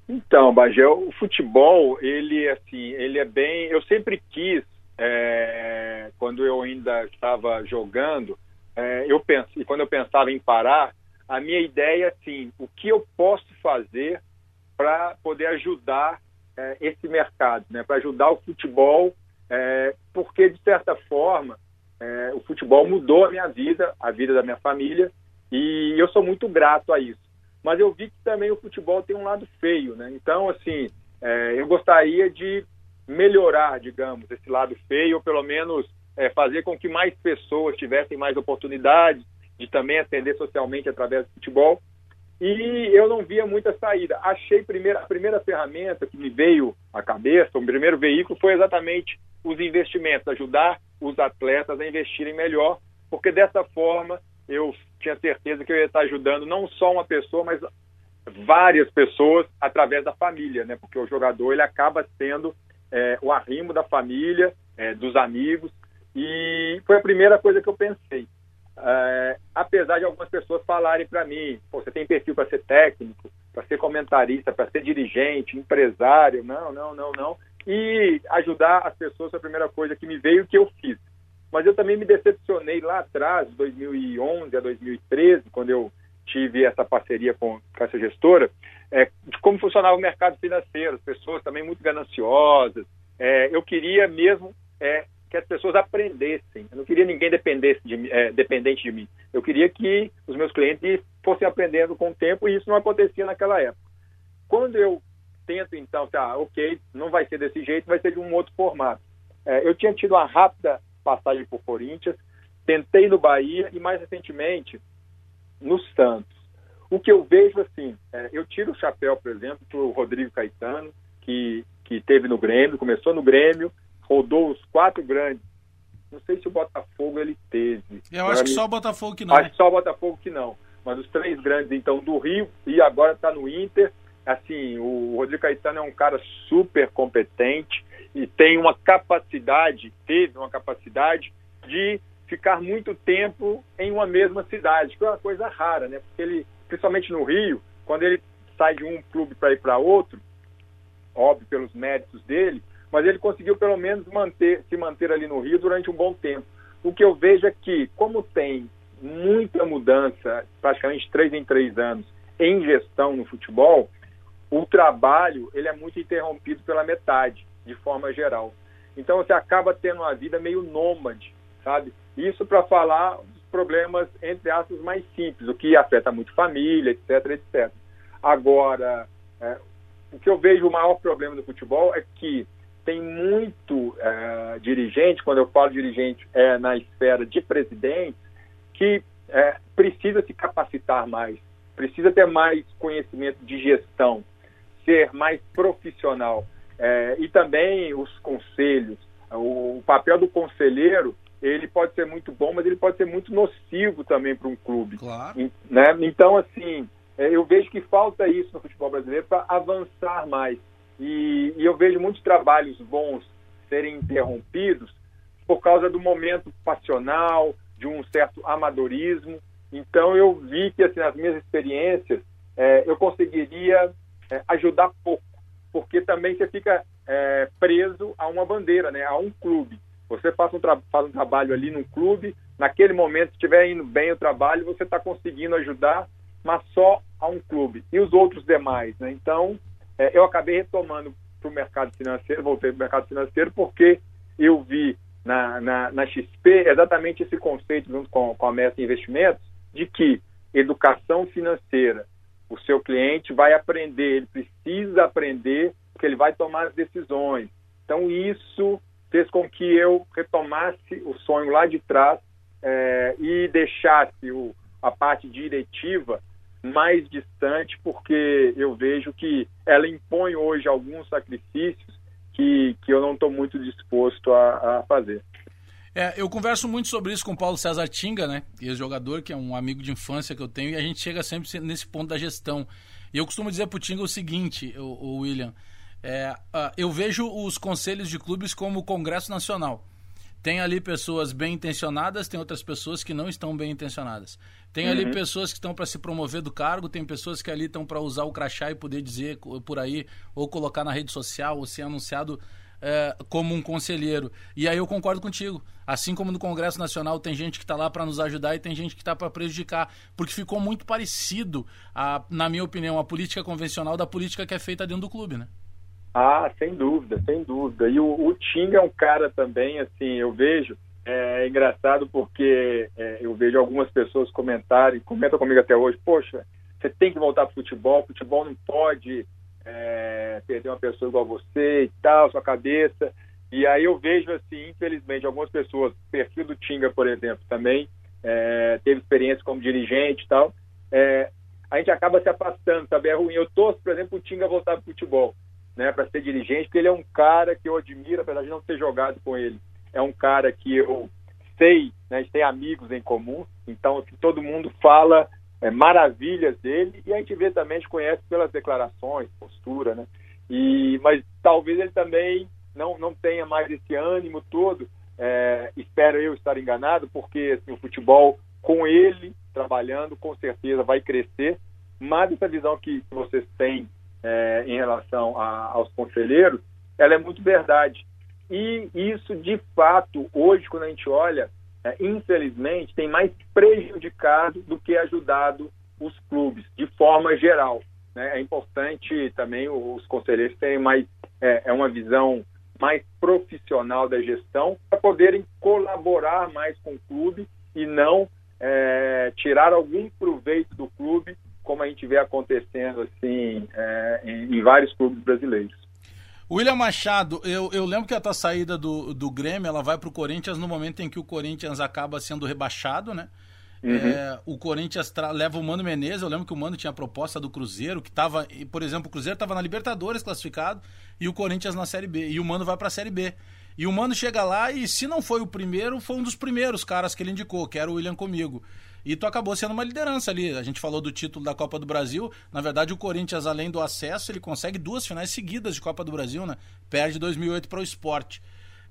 Então, Bagel, o futebol, ele assim, ele é bem. Eu sempre quis, é, quando eu ainda estava jogando, é, eu penso, e quando eu pensava em parar, a minha ideia assim, o que eu posso fazer para poder ajudar é, esse mercado, né? Para ajudar o futebol, é, porque de certa forma é, o futebol mudou a minha vida, a vida da minha família, e eu sou muito grato a isso mas eu vi que também o futebol tem um lado feio, né? Então, assim, é, eu gostaria de melhorar, digamos, esse lado feio, ou pelo menos é, fazer com que mais pessoas tivessem mais oportunidades de também atender socialmente através do futebol. E eu não via muita saída. Achei primeiro, a primeira ferramenta que me veio à cabeça, o primeiro veículo, foi exatamente os investimentos, ajudar os atletas a investirem melhor, porque dessa forma eu tinha certeza que eu ia estar ajudando não só uma pessoa, mas várias pessoas através da família, né? Porque o jogador ele acaba sendo é, o arrimo da família, é, dos amigos, e foi a primeira coisa que eu pensei. É, apesar de algumas pessoas falarem para mim, você tem perfil para ser técnico, para ser comentarista, para ser dirigente, empresário, não, não, não, não. E ajudar as pessoas foi a primeira coisa que me veio que eu fiz. Mas eu também me decepcionei lá atrás, 2011 a 2013, quando eu tive essa parceria com, com essa gestora, é, de como funcionava o mercado financeiro, as pessoas também muito gananciosas. É, eu queria mesmo é, que as pessoas aprendessem. Eu não queria ninguém dependesse de, é, dependente de mim. Eu queria que os meus clientes fossem aprendendo com o tempo e isso não acontecia naquela época. quando eu tento, então, tá, ok, não vai ser desse jeito, vai ser de um outro formato. É, eu tinha tido uma rápida passagem por Corinthians, tentei no Bahia e, mais recentemente, no Santos. O que eu vejo, assim, é, eu tiro o chapéu, por exemplo, para o Rodrigo Caetano, que, que teve no Grêmio, começou no Grêmio, rodou os quatro grandes. Não sei se o Botafogo ele teve. Eu acho que só o Botafogo que não. Acho que só o Botafogo que não. Mas os três grandes, então, do Rio e agora está no Inter. Assim, o Rodrigo Caetano é um cara super competente e tem uma capacidade, teve uma capacidade de ficar muito tempo em uma mesma cidade, que é uma coisa rara, né? Porque ele, principalmente no Rio, quando ele sai de um clube para ir para outro, óbvio pelos méritos dele, mas ele conseguiu pelo menos manter, se manter ali no Rio durante um bom tempo. O que eu vejo é que, como tem muita mudança, praticamente três em três anos, em gestão no futebol, o trabalho ele é muito interrompido pela metade, de forma geral. Então você acaba tendo uma vida meio nômade, sabe? Isso para falar dos problemas, entre aspas, mais simples, o que afeta muito família, etc, etc. Agora, é, o que eu vejo o maior problema do futebol é que tem muito é, dirigente, quando eu falo dirigente é na esfera de presidente, que é, precisa se capacitar mais, precisa ter mais conhecimento de gestão, ser mais profissional. É, e também os conselhos. O, o, papel do conselheiro ele pode ser muito bom, mas ele pode ser muito nocivo também para um clube. Claro. Né? Então, assim, é, eu vejo que falta isso no futebol brasileiro para avançar mais. E, e eu vejo muitos trabalhos bons serem interrompidos por causa do momento passional, de um certo amadorismo. Então eu vi que assim, nas minhas experiências é, eu conseguiria é, ajudar pouco, porque também você fica é, preso a uma bandeira, né, a um clube. Você faz um, faz um trabalho ali no clube, naquele momento, se estiver indo bem o trabalho, você está conseguindo ajudar, mas só a um clube. E os outros demais, né? Então, é, eu acabei retomando para o mercado financeiro, voltei para o mercado financeiro porque eu vi na, na, na, XP exatamente esse conceito junto com, com a Mestre Investimentos de que educação financeira, o seu cliente vai aprender, ele precisa aprender porque ele vai tomar as decisões. Então isso fez com que eu retomasse o sonho lá de trás é, e deixasse o, a parte diretiva mais distante, porque eu vejo que ela impõe hoje alguns sacrifícios que, que eu não estou muito disposto a, a fazer. É, eu converso muito sobre isso com o Paulo César Tinga, né? Ex-jogador, que é um amigo de infância que eu tenho, e a gente chega sempre nesse ponto da gestão. E eu costumo dizer para o Tinga o seguinte, o, o William: é, uh, eu vejo os conselhos de clubes como o Congresso Nacional. Tem ali pessoas bem intencionadas, tem outras pessoas que não estão bem intencionadas. Tem ali uhum. pessoas que estão para se promover do cargo, tem pessoas que ali estão para usar o crachá e poder dizer por aí, ou colocar na rede social, ou ser anunciado é, como um conselheiro. E aí eu concordo contigo. Assim como no Congresso Nacional tem gente que está lá para nos ajudar e tem gente que está para prejudicar. Porque ficou muito parecido, a, na minha opinião, a política convencional da política que é feita dentro do clube, né? Ah, sem dúvida, sem dúvida. E o, o é um cara também, assim, eu vejo, é, é engraçado porque é, eu vejo algumas pessoas comentarem, comentam comigo até hoje, poxa, você tem que voltar para futebol, futebol não pode é, perder uma pessoa igual você e tal, sua cabeça. E aí eu vejo, assim, infelizmente, algumas pessoas, perfil do Tinga, por exemplo, também é, teve experiência como dirigente e tal, é, a gente acaba se afastando, sabe? É ruim. Eu torço, por exemplo, o Tinga voltar para futebol né, para ser dirigente, porque ele é um cara que eu admiro, apesar de não ter jogado com ele. É um cara que eu sei, né, a gente tem amigos em comum, então assim, todo mundo fala é, maravilhas dele e a gente vê também, a gente conhece pelas declarações, postura, né? E, mas talvez ele também não, não tenha mais esse ânimo todo. É, espero eu estar enganado, porque assim, o futebol com ele trabalhando com certeza vai crescer, mas essa visão que vocês têm é, em relação a, aos conselheiros, ela é muito verdade. E isso, de fato, hoje, quando a gente olha, é, infelizmente, tem mais prejudicado do que ajudado os clubes, de forma geral. Né? É importante também os conselheiros terem mais é, é uma visão mais profissional da gestão para poderem colaborar mais com o clube e não é, tirar algum proveito do clube como a gente vê acontecendo assim é, em, em vários clubes brasileiros. William Machado, eu, eu lembro que a tua saída do, do Grêmio ela vai para o Corinthians no momento em que o Corinthians acaba sendo rebaixado, né? Uhum. É, o Corinthians leva o Mano Menezes. Eu lembro que o Mano tinha a proposta do Cruzeiro, que estava, por exemplo, o Cruzeiro estava na Libertadores classificado e o Corinthians na Série B. E o Mano vai para a Série B. E o Mano chega lá e, se não foi o primeiro, foi um dos primeiros caras que ele indicou, que era o William comigo. E tu acabou sendo uma liderança ali. A gente falou do título da Copa do Brasil. Na verdade, o Corinthians, além do acesso, ele consegue duas finais seguidas de Copa do Brasil, né? Perde 2008 para o esporte.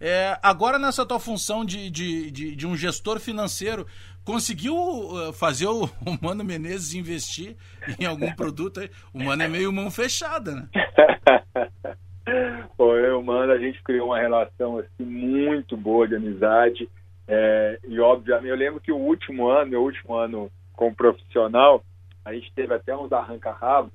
É, agora, nessa tua função de, de, de, de, um gestor financeiro, conseguiu uh, fazer o, [LAUGHS] o Mano Menezes investir em algum produto aí? O Mano é meio mão fechada, né? [LAUGHS] Pô, eu, Mano, a gente criou uma relação assim, muito boa de amizade. É, e, obviamente, eu lembro que o último ano, meu último ano como profissional, a gente teve até uns arranca-rabos.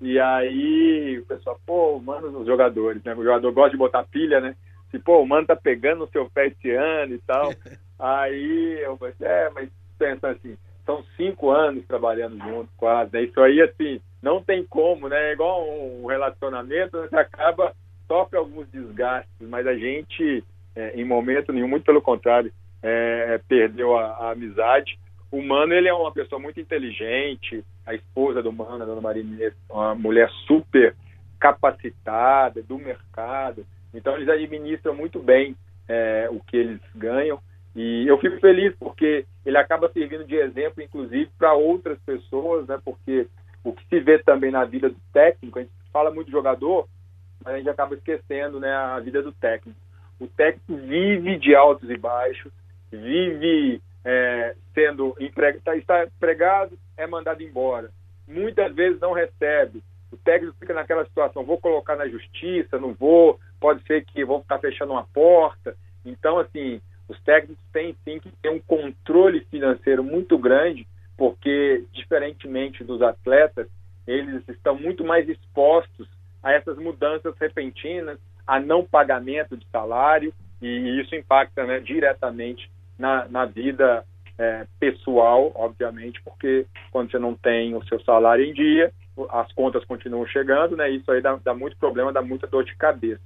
E aí o pessoal, pô, mano, os jogadores, né? O jogador gosta de botar pilha, né? Se, pô, o mano tá pegando no seu pé esse ano e tal. [LAUGHS] aí eu falei, é, mas pensa assim, são cinco anos trabalhando junto, quase, né? Isso aí, assim, não tem como, né? É igual um relacionamento, você acaba, sofre alguns desgastes, mas a gente, é, em momento nenhum, muito pelo contrário, é, perdeu a, a, amizade. O Mano, ele é uma pessoa muito inteligente, a esposa do Mano, a Dona Maria uma mulher super capacitada do mercado, então eles administram muito bem é, o que eles ganham e eu fico feliz porque ele acaba servindo de exemplo, inclusive, para outras pessoas, né? Porque o que se vê também na vida do técnico, a gente fala muito de jogador, mas a gente acaba esquecendo, né, a vida do técnico. O técnico vive de altos e baixos, vive é, sendo tá, está empregado, é mandado embora. Muitas vezes não recebe. O técnico fica naquela situação, vou colocar na justiça, não vou, pode ser que vou ficar fechando uma porta. Então, assim, os técnicos têm sim que ter um controle financeiro muito grande, porque, diferentemente dos atletas, eles estão muito mais expostos a essas mudanças repentinas, a não pagamento de salário, e isso impacta né, diretamente na, na vida é, pessoal, obviamente, porque quando você não tem o seu salário em dia, as contas continuam chegando, né? Isso aí dá, dá muito problema, dá muita dor de cabeça.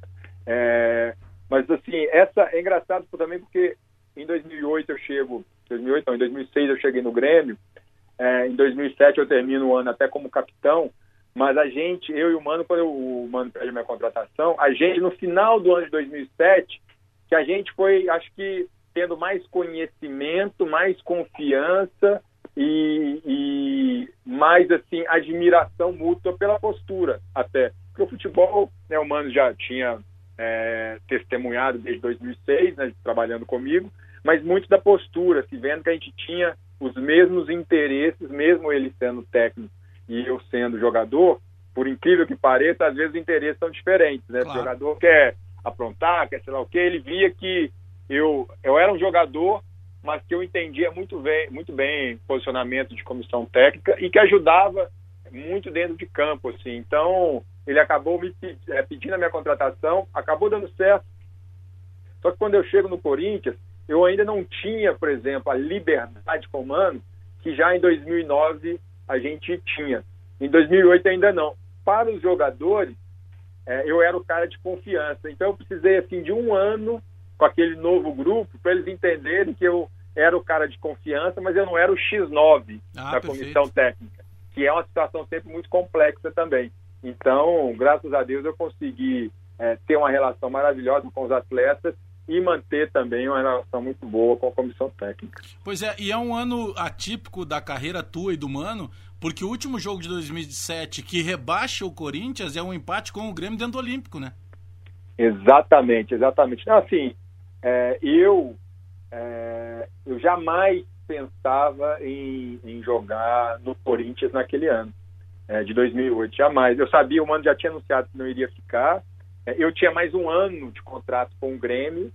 É, mas assim, essa é engraçado também porque em 2008 eu chego, 2008 não, em 2006 eu cheguei no Grêmio, é, em 2007 eu termino o ano até como capitão, mas a gente, eu e o Mano, quando eu, o Mano pede minha contratação, a gente no final do ano de 2007, que a gente foi, acho que tendo mais conhecimento, mais confiança e, e, mais assim admiração mútua pela postura até porque o futebol né, o Mano já tinha é, testemunhado desde 2006 né, trabalhando comigo mas muito da postura se vendo que a gente tinha os mesmos interesses mesmo ele sendo técnico e eu sendo jogador por incrível que pareça às vezes os interesses são diferentes né claro. o jogador quer aprontar quer sei lá o que ele via que eu, eu era um jogador, mas que eu entendia muito bem, muito bem posicionamento de comissão técnica e que ajudava muito dentro de campo, assim. Então, ele acabou me é, pedindo a minha contratação, acabou dando certo. Só que quando eu chego no Corinthians, eu ainda não tinha, por exemplo, a liberdade comando que já em 2009 a gente tinha. Em 2008 ainda não. Para os jogadores, é, eu era o cara de confiança. Então eu precisei assim de um ano com aquele novo grupo para eles entenderem que eu era o cara de confiança, mas eu não era o X9 ah, da perfeito. comissão técnica, que é uma situação sempre muito complexa também. Então, graças a Deus, eu consegui é, ter uma relação maravilhosa com os atletas e manter também uma relação muito boa com a comissão técnica. Pois é, e é um ano atípico da carreira tua e do Mano, porque o último jogo de 2007 que rebaixa o Corinthians é um empate com o Grêmio dentro do Olímpico, né? Exatamente, exatamente. Assim, é, eu, é, eu jamais pensava em, em, jogar no Corinthians naquele ano, é, de 2008, jamais. Eu sabia, o Mano já tinha anunciado que não iria ficar, é, eu tinha mais um ano de contrato com o Grêmio,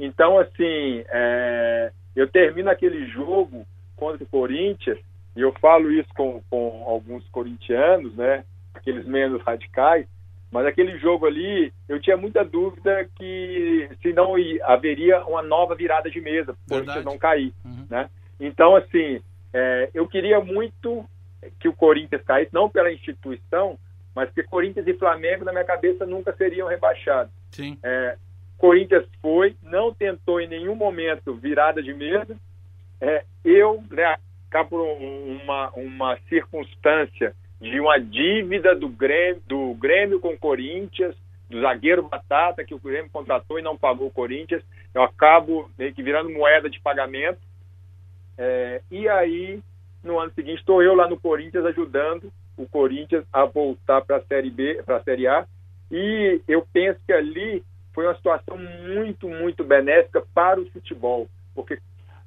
então, assim, é, eu termino aquele jogo contra o Corinthians, e eu falo isso com, com alguns corintianos, né, aqueles menos radicais, mas aquele jogo ali, eu tinha muita dúvida que se não haveria uma nova virada de mesa, porque não cair, uhum. né? Então, assim, é, eu queria muito que o Corinthians caísse, não pela instituição, mas que Corinthians e Flamengo, na minha cabeça, nunca seriam rebaixados. Sim. É, Corinthians foi, não tentou em nenhum momento virada de mesa. É, eu, né, cá por uma, uma circunstância de uma dívida do Grêmio, do Grêmio com o Corinthians, do zagueiro Batata, que o Grêmio contratou e não pagou o Corinthians, eu acabo meio que virando moeda de pagamento. É, e aí, no ano seguinte, estou eu lá no Corinthians ajudando o Corinthians a voltar para a Série B, para a Série A. E eu penso que ali foi uma situação muito, muito benéfica para o futebol, porque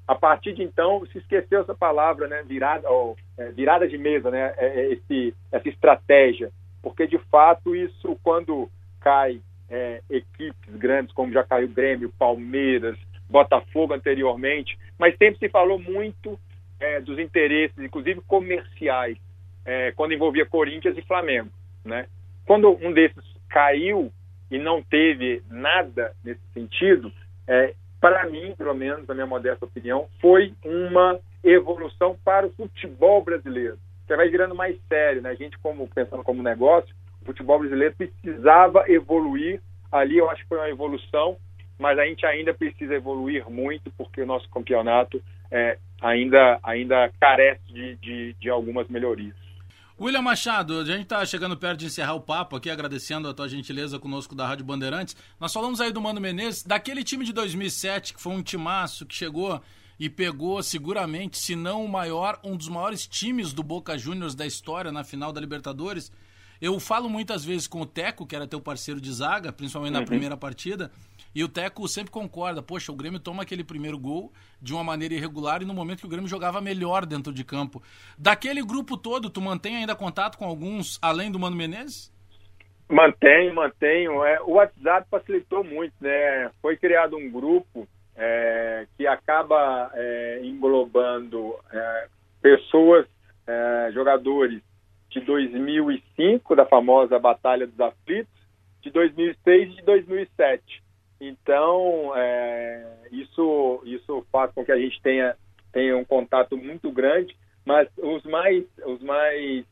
a partir de então se esqueceu essa palavra, né, virada, ou, é, virada de mesa, né, é, é, esse, essa estratégia, porque de fato isso quando cai é, equipes grandes como já caiu Grêmio, Palmeiras, Botafogo anteriormente, mas sempre se falou muito é, dos interesses, inclusive comerciais, é, quando envolvia Corinthians e Flamengo, né? Quando um desses caiu e não teve nada nesse sentido, é, para mim, pelo menos, na minha modesta opinião, foi uma evolução para o futebol brasileiro, que vai virando mais sério, né? A gente, como pensando como negócio, o futebol brasileiro precisava evoluir. Ali, eu acho que foi uma evolução, mas a gente ainda precisa evoluir muito, porque o nosso campeonato é, ainda, ainda carece de, de, de algumas melhorias. William Machado, a gente está chegando perto de encerrar o papo aqui, agradecendo a tua gentileza conosco da Rádio Bandeirantes. Nós falamos aí do Mano Menezes, daquele time de 2007, que foi um timaço que chegou e pegou seguramente, se não o maior, um dos maiores times do Boca Juniors da história na final da Libertadores. Eu falo muitas vezes com o Teco, que era teu parceiro de zaga, principalmente na uhum. primeira partida, e o Teco sempre concorda, poxa, o Grêmio toma aquele primeiro gol de uma maneira irregular e no momento que o Grêmio jogava melhor dentro de campo. Daquele grupo todo, tu mantém ainda contato com alguns além do Mano Menezes? Mantenho, mantenho. É, o WhatsApp facilitou muito, né? Foi criado um grupo é, que acaba é, englobando é, pessoas, é, jogadores de 2005, da famosa Batalha dos Aflitos, de 2006 e de 2007. Então, é, isso, isso faz com que a gente tenha, tenha um contato muito grande, mas os mais, os mais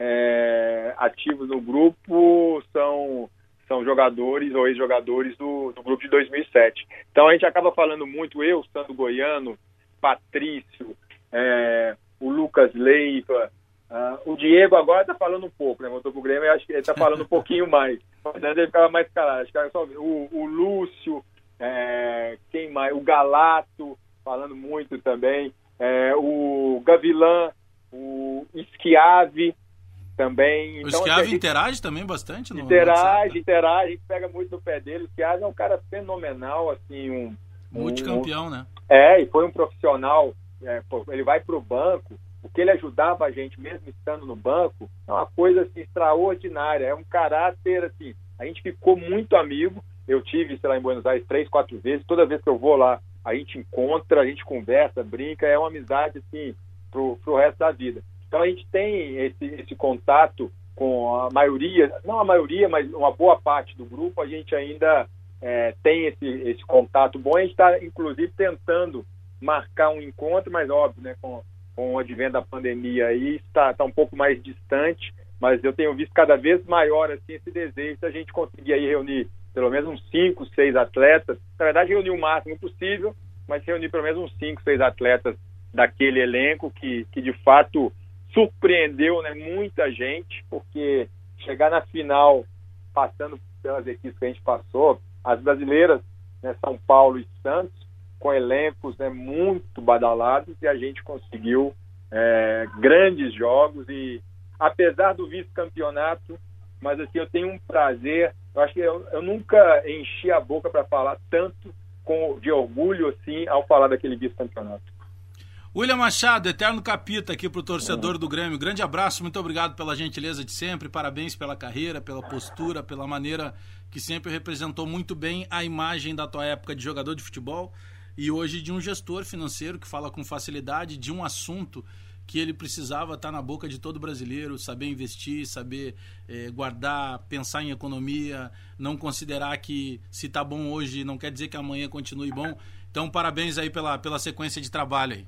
é, ativos no grupo são, são jogadores ou ex-jogadores do, do grupo de 2007. Então, a gente acaba falando muito, eu, Sandro Goiano, Patrício, é, o Lucas Leiva, Uh, o Diego agora está falando um pouco, né? Voltou pro Grêmio, acho que ele está falando um pouquinho mais. [LAUGHS] Mas antes ele ficava mais calado. Acho que era só o, o Lúcio, é, quem mais? O Galato, falando muito também. É, o Gavilã, o Esquiave também. O então, Esquiave gente, interage também bastante? No interage, interage, a gente pega muito no pé dele. O Esquiave é um cara fenomenal, assim, um... Multicampeão, um, né? É, e foi um profissional. É, ele vai para o banco o que ele ajudava a gente, mesmo estando no banco, é uma coisa assim, extraordinária. É um caráter assim. A gente ficou muito amigo. Eu tive, sei lá, em Buenos Aires três, quatro vezes. Toda vez que eu vou lá, a gente encontra, a gente conversa, brinca. É uma amizade assim pro, pro resto da vida. Então a gente tem esse, esse contato com a maioria, não a maioria, mas uma boa parte do grupo. A gente ainda é, tem esse, esse contato bom. A gente está, inclusive, tentando marcar um encontro, mas óbvio, né, com com o advento da pandemia aí, está, está um pouco mais distante, mas eu tenho visto cada vez maior assim, esse desejo de a gente conseguir aí reunir pelo menos uns 5, 6 atletas, na verdade reunir o máximo possível, mas reunir pelo menos uns 5, 6 atletas daquele elenco que, que de fato surpreendeu né, muita gente, porque chegar na final passando pelas equipes que a gente passou, as brasileiras, né, São Paulo e Santos, com elencos né, muito badalados e a gente conseguiu é, grandes jogos e apesar do vice-campeonato, mas assim eu tenho um prazer, eu acho que eu, eu nunca enchi a boca para falar tanto com, de orgulho assim ao falar daquele vice-campeonato. William Machado, eterno capita aqui para o torcedor do Grêmio. Grande abraço, muito obrigado pela gentileza de sempre, parabéns pela carreira, pela postura, pela maneira que sempre representou muito bem a imagem da tua época de jogador de futebol e hoje de um gestor financeiro que fala com facilidade de um assunto que ele precisava estar na boca de todo brasileiro, saber investir, saber eh, guardar, pensar em economia, não considerar que se está bom hoje não quer dizer que amanhã continue bom. Então, parabéns aí pela, pela sequência de trabalho aí.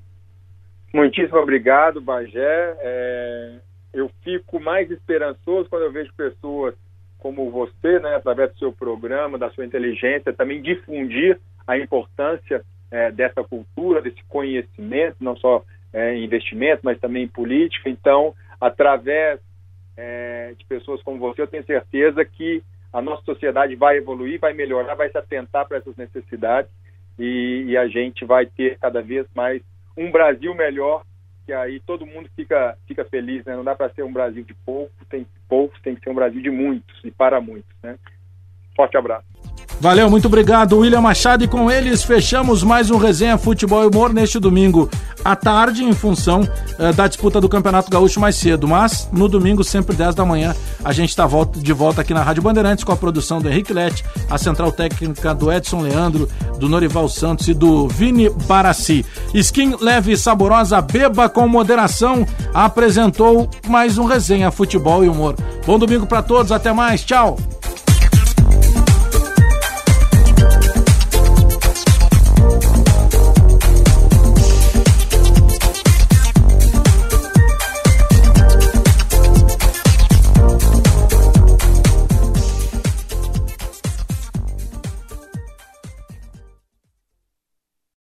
Muitíssimo obrigado, Bagé. É, eu fico mais esperançoso quando eu vejo pessoas como você, né, através do seu programa, da sua inteligência, também difundir a importância é, dessa cultura, desse conhecimento, não só é, investimento, mas também política. Então, através é, de pessoas como você, eu tenho certeza que a nossa sociedade vai evoluir, vai melhorar, vai se atentar para essas necessidades e, e a gente vai ter cada vez mais um Brasil melhor que aí todo mundo fica, fica feliz, né? Não dá para ser um Brasil de poucos, tem poucos, tem que ser um Brasil de muitos e para muitos, né? Forte abraço. Valeu, muito obrigado, William Machado. E com eles fechamos mais um Resenha Futebol e Humor neste domingo à tarde, em função uh, da disputa do Campeonato Gaúcho mais cedo. Mas no domingo, sempre 10 da manhã, a gente está de volta aqui na Rádio Bandeirantes com a produção do Henrique Lete, a central técnica do Edson Leandro, do Norival Santos e do Vini Barassi. Skin leve e saborosa, beba com moderação, apresentou mais um Resenha Futebol e Humor. Bom domingo para todos, até mais, tchau!